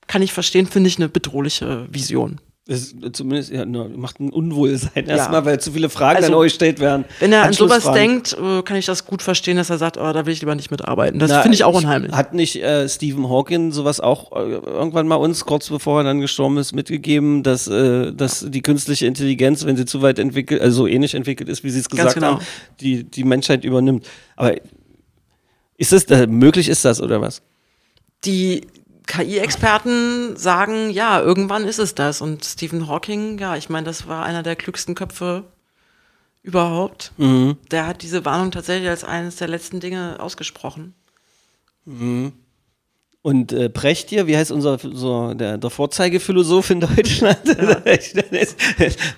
kann ich verstehen, finde ich eine bedrohliche Vision. Das ist zumindest ja, macht ein Unwohlsein erstmal, weil zu viele Fragen Also, dann euch gestellt werden. Wenn er an sowas denkt, äh, kann ich das gut verstehen, dass er sagt, oh, da will ich lieber nicht mitarbeiten. Das finde ich auch unheimlich. Hat nicht äh, Stephen Hawking sowas auch äh, irgendwann mal uns, kurz bevor er dann gestorben ist, mitgegeben, dass, äh, dass die künstliche Intelligenz, wenn sie zu weit entwickelt, also so ähnlich entwickelt ist, wie sie es gesagt genau. haben, die, die Menschheit übernimmt. Aber ist es, äh, möglich ist das oder was? Die KI-Experten sagen, ja, irgendwann ist es das. Und Stephen Hawking, ja, ich meine, das war einer der klügsten Köpfe überhaupt. Mhm. Der hat diese Warnung tatsächlich als eines der letzten Dinge ausgesprochen. Und äh, Precht hier, wie heißt unser so, der, der Vorzeigephilosoph in Deutschland?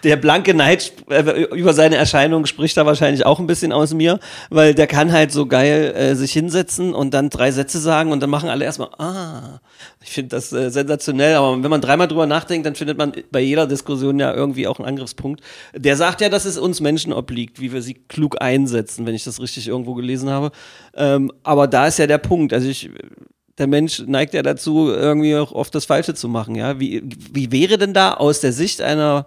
der blanke Neid äh, über seine Erscheinung spricht da wahrscheinlich auch ein bisschen aus mir, weil der kann halt so geil äh, sich hinsetzen und dann drei Sätze sagen und dann machen alle erstmal, ah, ich finde das äh, sensationell, aber wenn man dreimal drüber nachdenkt, dann findet man bei jeder Diskussion ja irgendwie auch einen Angriffspunkt. Der sagt ja, dass es uns Menschen obliegt, wie wir sie klug einsetzen, wenn ich das richtig irgendwo gelesen habe. Ähm, aber da ist ja der Punkt, also ich der Mensch neigt ja dazu, irgendwie auch oft das Falsche zu machen, ja. Wie, wie wäre denn da aus der Sicht einer,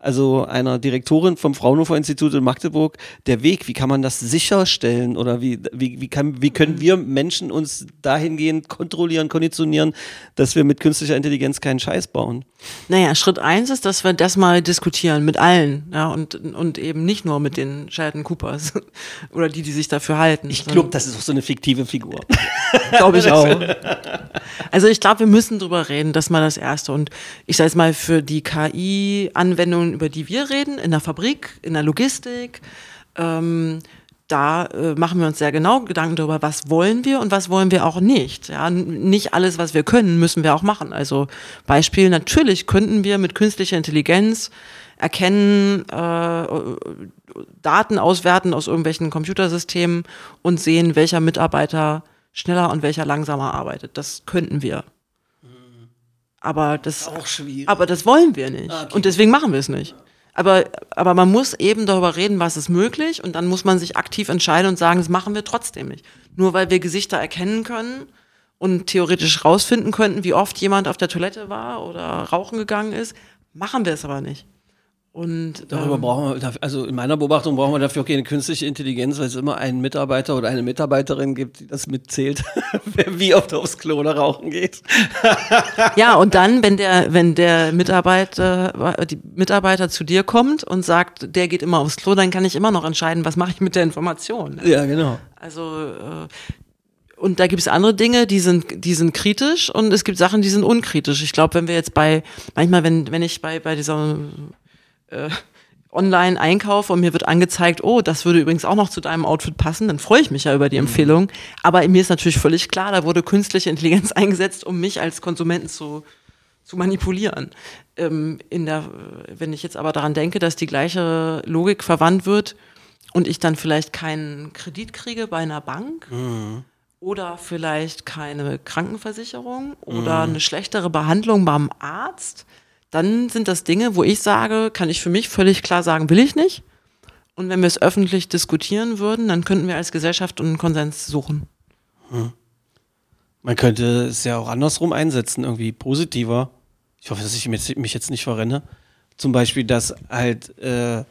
also einer Direktorin vom Fraunhofer Institut in Magdeburg der Weg? Wie kann man das sicherstellen? Oder wie, wie, wie, kann, wie können wir Menschen uns dahingehend kontrollieren, konditionieren, dass wir mit künstlicher Intelligenz keinen Scheiß bauen? Naja, Schritt eins ist, dass wir das mal diskutieren mit allen, ja, und, und eben nicht nur mit den Sheldon Coopers oder die, die sich dafür halten. Ich glaube, das ist auch so eine fiktive Figur. glaube ich auch. Also ich glaube, wir müssen drüber reden, das ist mal das Erste. Und ich sage jetzt mal, für die KI-Anwendungen, über die wir reden, in der Fabrik, in der Logistik, ähm, da äh, machen wir uns sehr genau Gedanken darüber, was wollen wir und was wollen wir auch nicht. Ja, nicht alles, was wir können, müssen wir auch machen. Also Beispiel, natürlich könnten wir mit künstlicher Intelligenz erkennen, äh, Daten auswerten aus irgendwelchen Computersystemen und sehen, welcher Mitarbeiter schneller und welcher langsamer arbeitet. Das könnten wir. Aber das, Auch schwierig. aber das wollen wir nicht. Ah, okay. Und deswegen machen wir es nicht. Aber, aber man muss eben darüber reden, was ist möglich und dann muss man sich aktiv entscheiden und sagen, das machen wir trotzdem nicht. Nur weil wir Gesichter erkennen können und theoretisch rausfinden könnten, wie oft jemand auf der Toilette war oder rauchen gegangen ist, machen wir es aber nicht. Und Darüber ähm, brauchen wir, also in meiner Beobachtung brauchen wir dafür auch keine künstliche Intelligenz, weil es immer einen Mitarbeiter oder eine Mitarbeiterin gibt, die das mitzählt, wie oft aufs Klo oder rauchen geht. Ja, und dann, wenn der, wenn der Mitarbeiter, die Mitarbeiter zu dir kommt und sagt, der geht immer aufs Klo, dann kann ich immer noch entscheiden, was mache ich mit der Information. Ja, genau. Also äh, und da gibt es andere Dinge, die sind, die sind kritisch und es gibt Sachen, die sind unkritisch. Ich glaube, wenn wir jetzt bei, manchmal, wenn, wenn ich bei, bei dieser äh, online einkaufe und mir wird angezeigt, oh, das würde übrigens auch noch zu deinem Outfit passen, dann freue ich mich ja über die Empfehlung. Aber mir ist natürlich völlig klar, da wurde künstliche Intelligenz eingesetzt, um mich als Konsumenten zu, zu manipulieren. Ähm, in der, wenn ich jetzt aber daran denke, dass die gleiche Logik verwandt wird und ich dann vielleicht keinen Kredit kriege bei einer Bank oder vielleicht keine Krankenversicherung oder eine schlechtere Behandlung beim Arzt, dann sind das Dinge, wo ich sage, kann ich für mich völlig klar sagen, will ich nicht. Und wenn wir es öffentlich diskutieren würden, dann könnten wir als Gesellschaft einen Konsens suchen. Man könnte es ja auch andersrum einsetzen, irgendwie positiver. Ich hoffe, dass ich mich mich jetzt nicht verrenne. Zum Beispiel, dass halt äh,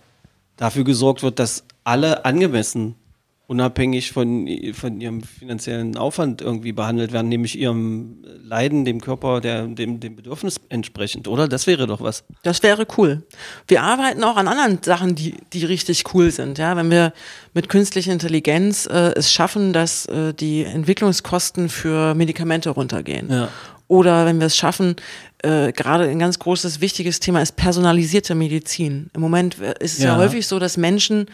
dafür gesorgt wird, dass alle angemessen unabhängig von, von ihrem finanziellen Aufwand irgendwie behandelt werden, nämlich ihrem Leiden, dem Körper, der, dem, dem Bedürfnis entsprechend, oder? Das wäre doch was. Das wäre cool. Wir arbeiten auch an anderen Sachen, die, die richtig cool sind. Ja, wenn wir mit künstlicher Intelligenz äh, es schaffen, dass äh, die Entwicklungskosten für Medikamente runtergehen. Ja. Oder wenn wir es schaffen, äh, gerade ein ganz großes, wichtiges Thema ist personalisierte Medizin. Im Moment äh, ist es ja, Ja. häufig so, dass Menschen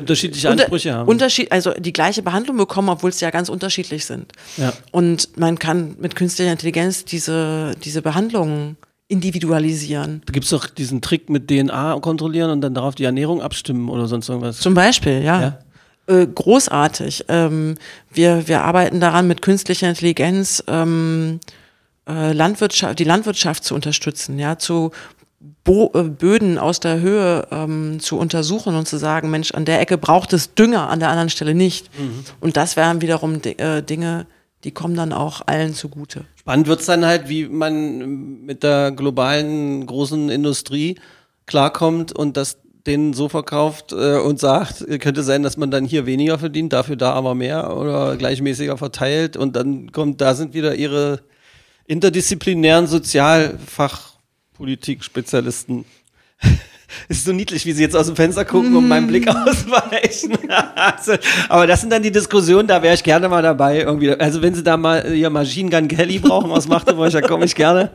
Unterschiedliche unter- Ansprüche haben. Unterschied, also die gleiche Behandlung bekommen, obwohl sie ja ganz unterschiedlich sind. ja. Und man kann mit künstlicher Intelligenz diese, diese Behandlungen individualisieren. Da gibt es doch diesen Trick mit DNA kontrollieren und dann darauf die Ernährung abstimmen oder sonst irgendwas. Zum Beispiel, ja. Äh, großartig. Ähm, wir, wir arbeiten daran, mit künstlicher Intelligenz ähm, äh, Landwirtschaft, die Landwirtschaft zu unterstützen, ja, zu Bo äh, Böden aus der Höhe ähm, zu untersuchen und zu sagen, Mensch, an der Ecke braucht es Dünger, an der anderen Stelle nicht. Und das wären wiederum äh, Dinge, die kommen dann auch allen zugute. Spannend wird es dann halt, wie man mit der globalen großen Industrie klarkommt und das denen so verkauft äh, und sagt, äh, könnte sein, dass man dann hier weniger verdient, dafür da aber mehr oder gleichmäßiger verteilt und dann kommt, da sind wieder ihre interdisziplinären Sozialfachpolitik-Spezialisten. Ist so niedlich, wie sie jetzt aus dem Fenster gucken und meinem Blick ausweichen. Also, aber das sind dann die Diskussionen, da wäre ich gerne mal dabei. Irgendwie. Also wenn sie da mal hier Machine Gun Kelly brauchen aus Magdeburg, da komme ich gerne.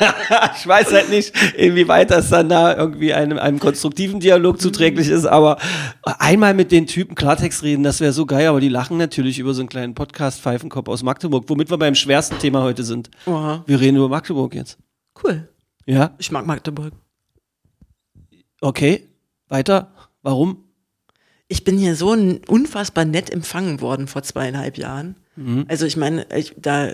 ich weiß halt nicht, inwieweit das dann da irgendwie einem, einem konstruktiven Dialog zuträglich ist, aber einmal mit den Typen Klartext reden, das wäre so geil, aber die lachen natürlich über so einen kleinen Podcast Pfeifenkopf aus Magdeburg, womit wir beim schwersten Thema heute sind. Oha. Wir reden über Magdeburg jetzt. Cool. Ja, Ich mag Magdeburg. okay. Weiter. Warum? Ich bin hier so unfassbar nett empfangen worden vor zweieinhalb Jahren. Mhm. Also ich meine, ich, da,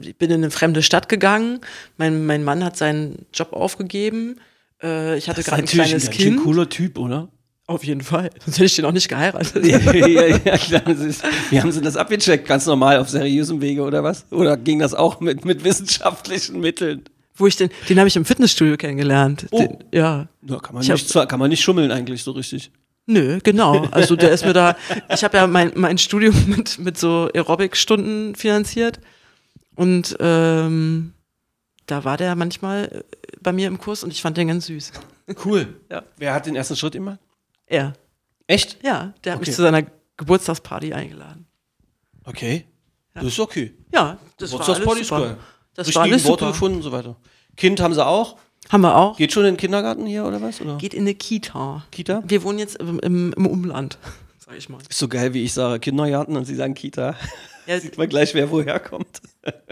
ich bin in eine fremde Stadt gegangen. Mein, mein Mann hat seinen Job aufgegeben. Äh, ich hatte gerade ein kleines schön Kind. cooler Typ, oder? Auf jeden Fall. Sonst hätte ich den auch nicht geheiratet. ja, ja, ja, klar. ist- Wie haben Sie das abgecheckt? Ganz normal auf seriösem Wege oder was? Oder ging das auch mit, mit wissenschaftlichen Mitteln? Wo ich den, den habe ich im Fitnessstudio kennengelernt. Oh. Den, ja. Ja, kann, man Ich hab- nicht, zwar- kann man nicht schummeln eigentlich so richtig. Nö, genau. Also der ist mir da, ich habe ja mein, mein Studium mit, mit so Aerobic-Stunden finanziert und ähm, da war der manchmal äh, bei mir im Kurs und ich fand den ganz süß. Cool. Ja. Wer hat den ersten Schritt immer? Er, Echt? ja, der hat Okay. mich zu seiner Geburtstagsparty eingeladen. Okay. Das ist okay. Ja, das war alles Geburtstagsparty ist super. geil. Das war alles Worte super. gefunden und so weiter. Kind haben sie auch. Haben wir auch. Geht schon in den Kindergarten hier oder was? Oder? Geht in eine Kita. Kita? Wir wohnen jetzt im, im, im Umland, sag ich mal. Ist so geil, wie ich sage Kindergarten und sie sagen Kita. Ja, Sieht man gleich, wer woher kommt.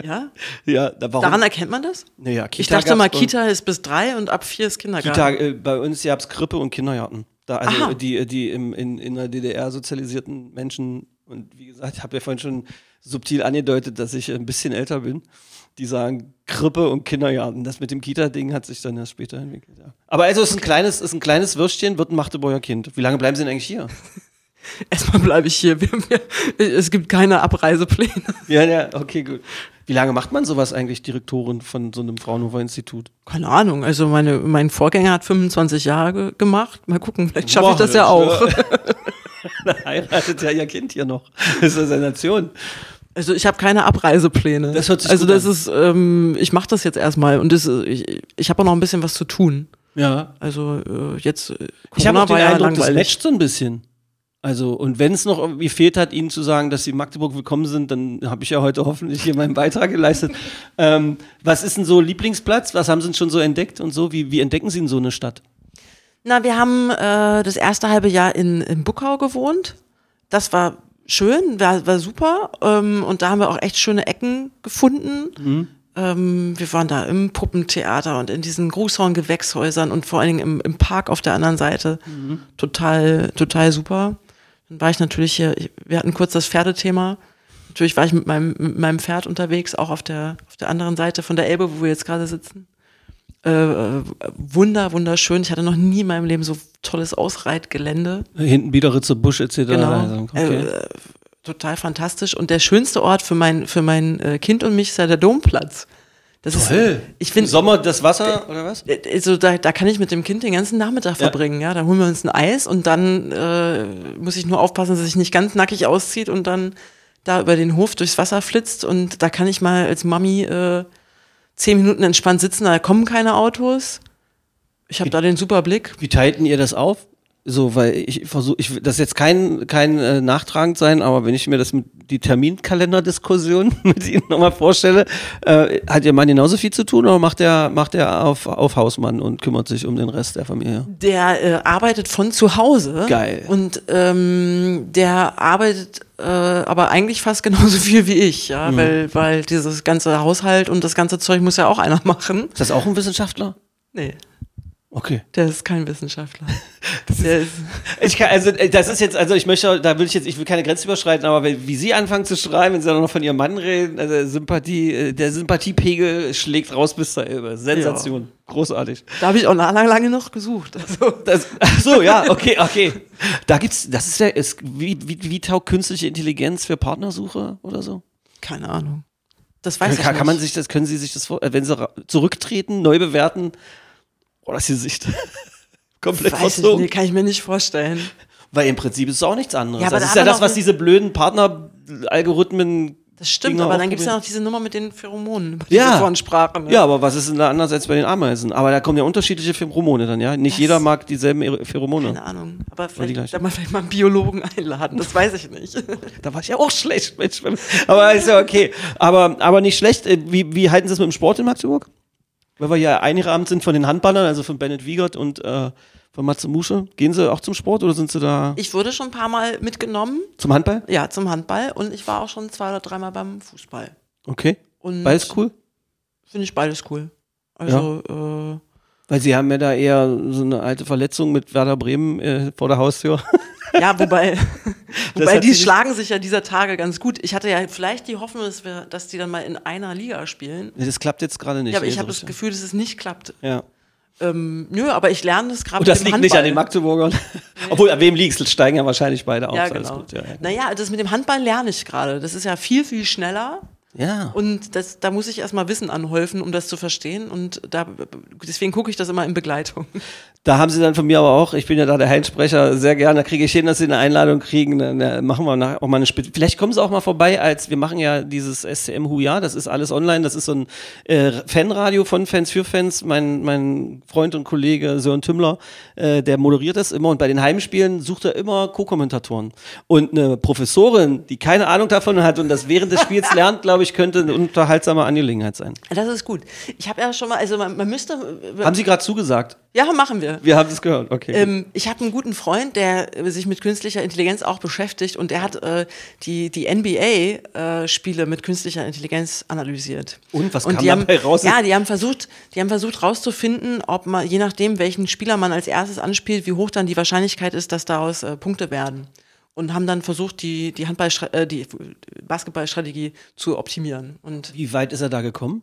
ja? Ja, da, warum? Daran erkennt man das? naja, Kita Ich dachte mal, Kita ist bis drei und ab vier ist Kindergarten. Kita, äh, bei uns gab es Krippe und Kindergarten. Da, also Aha. die, die im, in, in der DDR sozialisierten Menschen, und wie gesagt, ich habe ja vorhin schon subtil angedeutet, dass ich ein bisschen älter bin, die sagen Krippe und Kindergarten. Das mit dem Kita-Ding hat sich dann erst später entwickelt. Ja. Aber also es ist ein kleines, ist ein kleines Würstchen, wird ein Magdeburger Kind. Wie lange bleiben sie denn eigentlich hier? Erstmal bleibe ich hier. Wir, wir, es gibt keine Abreisepläne. ja, ja, okay, gut. Wie lange macht man sowas eigentlich, Direktorin von so einem Fraunhofer-Institut? Keine Ahnung. Also meine, mein Vorgänger hat 25 Jahre ge- gemacht. Mal gucken, vielleicht schaffe ich das ja auch. Da heiratet ja ihr Kind hier noch. Das ist eine Sensation. Also ich habe keine Abreisepläne. Das hört sich also das an. ist, ähm, ich mache das jetzt erstmal und das, ich, ich habe auch noch ein bisschen was zu tun. Ja. Also äh, jetzt äh, Ich habe Corona auch den war ja Eindruck, das matcht so ein bisschen. Also, und wenn es noch irgendwie fehlt hat, Ihnen zu sagen, dass Sie in Magdeburg willkommen sind, dann habe ich ja heute hoffentlich hier meinen Beitrag geleistet. ähm, was ist denn so Lieblingsplatz? Was haben Sie denn schon so entdeckt und so? Wie, wie entdecken Sie in so eine Stadt? Na, wir haben äh, das erste halbe Jahr in, in Buckau gewohnt. Das war schön, war, war super. Ähm, und da haben wir auch echt schöne Ecken gefunden. Ähm, wir waren da im Puppentheater und in diesen Grußhorn-Gewächshäusern und vor allen Dingen im, im Park auf der anderen Seite. Total, total super. Dann war ich natürlich hier, wir hatten kurz das Pferdethema. Natürlich war ich mit meinem, mit meinem Pferd unterwegs, auch auf der, auf der anderen Seite von der Elbe, wo wir jetzt gerade sitzen äh, wunder, wunderschön. Ich hatte noch nie in meinem Leben so tolles Ausreitgelände. Hinten Biederitzer Busch etc. Genau. Also, okay. Äh, total fantastisch. Und der schönste Ort für mein, für mein äh, Kind und mich ist ja der Domplatz. Das ist, Toll. ich Im finde, Sommer das Wasser oder was? also da, da kann ich mit dem Kind den ganzen Nachmittag verbringen. Ja, da holen wir uns ein Eis und dann äh, muss ich nur aufpassen, dass sich nicht ganz nackig auszieht und dann da über den Hof durchs Wasser flitzt und da kann ich mal als Mami äh, zehn Minuten entspannt sitzen, da kommen keine Autos. Ich habe da den super Blick. Wie teilten ihr das auf? So, weil ich versuche, ich, das ist jetzt kein, kein äh, nachtragend sein, aber wenn ich mir das mit die Terminkalenderdiskussion mit Ihnen nochmal vorstelle, äh, hat Ihr Mann genauso viel zu tun oder macht er macht er auf, auf Hausmann und kümmert sich um den Rest der Familie? Der äh, arbeitet von zu Hause. Geil. Und ähm, der arbeitet äh, aber eigentlich fast genauso viel wie ich, ja, Mhm. weil, weil dieses ganze Haushalt und das ganze Zeug muss ja auch einer machen. Ist das auch ein Wissenschaftler? Nee, Okay. der ist kein Wissenschaftler. der ist, Ich kann, also äh, das ist jetzt, also ich möchte, da will ich jetzt, ich will keine Grenze überschreiten, aber wenn, wie Sie anfangen zu schreiben, wenn Sie dann noch von Ihrem Mann reden, also Sympathie, äh, der Sympathiepegel schlägt raus bis zur Elbe. Sensation. Großartig. da habe ich auch lange, lange noch gesucht. Also, Das, ach so, ja, okay, okay. Da gibt's, das ist ja, ist, wie, wie, wie taugt künstliche Intelligenz für Partnersuche oder so? keine Ahnung. Das weiß ich Kann, nicht. kann man sich das, können Sie sich das äh, wenn Sie zurücktreten, neu bewerten? Oder ist die Sicht komplett weiß ich, verzogen? nee, kann ich mir nicht vorstellen. Weil im Prinzip ist es auch nichts anderes. Ja, aber das da ist ja das, was diese blöden Partneralgorithmen. Das stimmt, Dinger aber dann gibt es ja noch diese Nummer mit den Pheromonen, über die Ja. wir vorhin sprachen. Ne? Ja, aber was ist denn da anders als bei den Ameisen? Aber da kommen ja unterschiedliche Pheromone dann, ja? Nicht Das- jeder mag dieselben Pheromone. Keine Ahnung. Aber vielleicht, da mal vielleicht mal einen Biologen einladen, das weiß ich nicht. Da war ich ja auch schlecht mit Schwimmen. Aber ist ja okay. Aber, aber nicht schlecht. Äh, Wie, wie halten Sie es mit dem Sport in Magdeburg? Weil wir ja eingerahmt sind von den Handballern, also von Bennett Wiegert und äh, von Matze Musche. Gehen Sie auch zum Sport oder sind Sie da Ich wurde schon ein paar Mal mitgenommen, zum Handball? ja, zum Handball und ich war auch schon zwei oder dreimal beim Fußball. Okay. Und Beides cool? Finde ich beides cool. Also, äh, Weil Sie haben ja da eher so eine alte Verletzung mit Werder Bremen äh, vor der Haustür. ja, wobei, wobei die schlagen sich ja dieser Tage ganz gut. Ich hatte ja vielleicht die Hoffnung, dass, wir, dass die dann mal in einer Liga spielen. Nee, das klappt jetzt gerade nicht. Ja, aber Nee, ich habe das. Gefühl, dass es nicht klappt. Ja. Ähm, nö, aber ich lerne das gerade Und das liegt nicht an Handball. den Magdeburgern. Obwohl, an wem liegt es? Steigen ja wahrscheinlich beide auf. Ja, alles genau. gut. Ja, ja. Naja, das mit dem Handball lerne ich gerade. Das ist ja viel, viel schneller. Ja. Und das, da muss ich erstmal Wissen anhäufen, um das zu verstehen. Und da, deswegen gucke ich das immer in Begleitung. Da haben sie dann von mir aber auch, ich bin ja da der Heinsprecher, sehr gerne, da kriege ich hin, dass sie eine Einladung kriegen, dann äh, machen wir auch mal eine Spitze. Vielleicht kommen sie auch mal vorbei, als wir machen ja dieses SCM Huja, das ist alles online, das ist so ein äh, Fanradio von Fans für Fans. Mein, mein Freund und Kollege Sören Tümmler, äh, der moderiert das immer und bei den Heimspielen sucht er immer Co-Kommentatoren. Und eine Professorin, die keine Ahnung davon hat und das während des Spiels lernt, glaube ich, könnte eine unterhaltsame Angelegenheit sein. Das ist gut. Ich habe ja schon mal, also man, man müsste. Haben Sie gerade zugesagt? Ja, machen wir. Wir haben es gehört, okay. Ähm, ich habe einen guten Freund, der äh, sich mit künstlicher Intelligenz auch beschäftigt und der hat äh, die, die NBA-Spiele mit künstlicher Intelligenz analysiert. Und was und kam die haben, dabei raus? Ja, die haben versucht, die haben versucht rauszufinden, ob man, je nachdem, welchen Spieler man als erstes anspielt, wie hoch dann die Wahrscheinlichkeit ist, dass daraus äh, Punkte werden. Und haben dann versucht, die, die Handball, äh, die Basketballstrategie zu optimieren. Und Wie weit ist er da gekommen?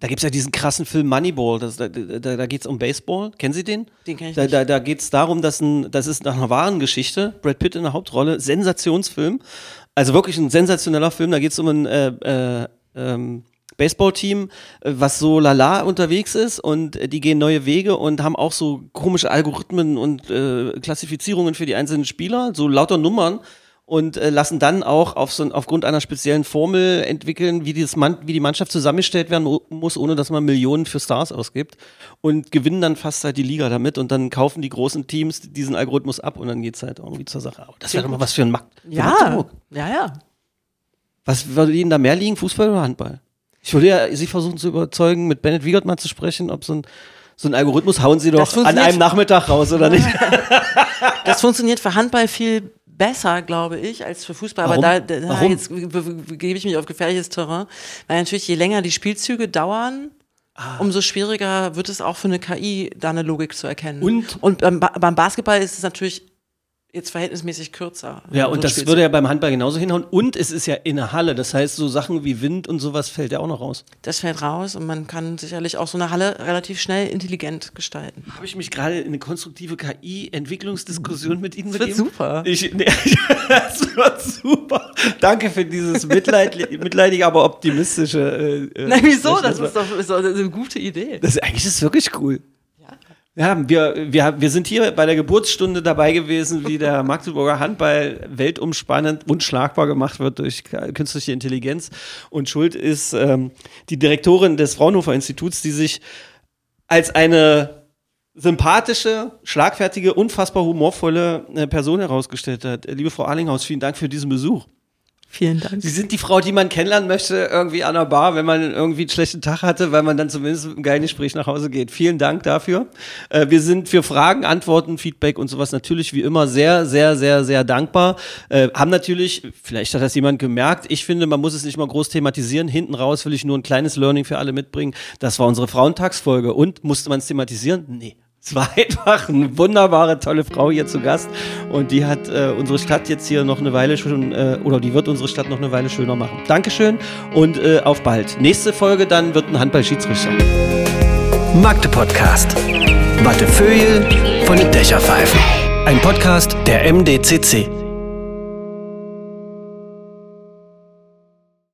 Da gibt es ja diesen krassen Film Moneyball, das, da, da, da geht es um Baseball. Kennen Sie den? Den kenn ich da, nicht. Da, da geht es darum, dass ein, das ist nach einer wahren Geschichte, Brad Pitt in der Hauptrolle, Sensationsfilm. Also wirklich ein sensationeller Film. Da geht es um ein äh, äh, ähm, Baseballteam, was so lala unterwegs ist und die gehen neue Wege und haben auch so komische Algorithmen und äh, Klassifizierungen für die einzelnen Spieler, so lauter Nummern und äh, lassen dann auch auf so, aufgrund einer speziellen Formel entwickeln, wie, dieses Mann, wie die Mannschaft zusammengestellt werden mu- muss, ohne dass man Millionen für Stars ausgibt und gewinnen dann fast halt die Liga damit und dann kaufen die großen Teams diesen Algorithmus ab und dann geht's halt irgendwie zur Sache. Aber das wäre doch mal was für ein Markt. ja, ja, ja. Was würde Ihnen da mehr liegen, Fußball oder Handball? Ich würde ja Sie versuchen zu überzeugen, mit Bennett Wiegert mal zu sprechen, ob so ein, so ein Algorithmus hauen Sie doch an einem Nachmittag raus, oder nicht? Das funktioniert für Handball viel besser, glaube ich, als für Fußball. Warum? Aber da, da jetzt be- be- gebe ich mich auf gefährliches Terrain. Weil natürlich, je länger die Spielzüge dauern, Ah. umso schwieriger wird es auch für eine KI, da eine Logik zu erkennen. Und? Und beim, Ba- beim Basketball ist es natürlich jetzt verhältnismäßig kürzer. Ja, So und das Spielzeit. würde ja beim Handball genauso hinhauen. Und es ist ja in der Halle. Das heißt, so Sachen wie Wind und sowas fällt ja auch noch raus. Das fällt raus und man kann sicherlich auch so eine Halle relativ schnell intelligent gestalten. Habe ich mich gerade in eine konstruktive KI-Entwicklungsdiskussion mit Ihnen Das wird begeben? super. Ich, nee, das wird super. Danke für dieses mitleid, mitleidige, aber optimistische. Äh, äh, Nein, wieso? Das ist doch, ist doch eine gute Idee. Das ist eigentlich ist wirklich cool. Ja, wir, wir, wir sind hier bei der Geburtsstunde dabei gewesen, wie der Magdeburger Handball weltumspannend unschlagbar gemacht wird durch künstliche Intelligenz. Und schuld ist ähm, die Direktorin des Fraunhofer Instituts, die sich als eine sympathische, schlagfertige, unfassbar humorvolle äh, Person herausgestellt hat. Liebe Frau Arlinghaus, vielen Dank für diesen Besuch. Vielen Dank. Sie sind die Frau, die man kennenlernen möchte, irgendwie an der Bar, wenn man irgendwie einen schlechten Tag hatte, weil man dann zumindest mit einem geilen Gespräch nach Hause geht. Vielen Dank dafür. Äh, wir sind für Fragen, Antworten, Feedback und sowas natürlich wie immer sehr, sehr, sehr, sehr dankbar. Äh, haben natürlich, vielleicht hat das jemand gemerkt, ich finde, man muss es nicht mal groß thematisieren. Hinten raus will ich nur ein kleines Learning für alle mitbringen. Das war unsere Frauentagsfolge. Und musste man es thematisieren? Nee. Es war einfach eine wunderbare, tolle Frau hier zu Gast und die hat äh, unsere Stadt jetzt hier noch eine Weile schon, äh, oder die wird unsere Stadt noch eine Weile schöner machen. Dankeschön und äh, auf bald. Nächste Folge dann wird ein Handballschiedsrichter. Magde Podcast. Wattefeuille von den Dächerpfeifen. Ein Podcast der MDCC.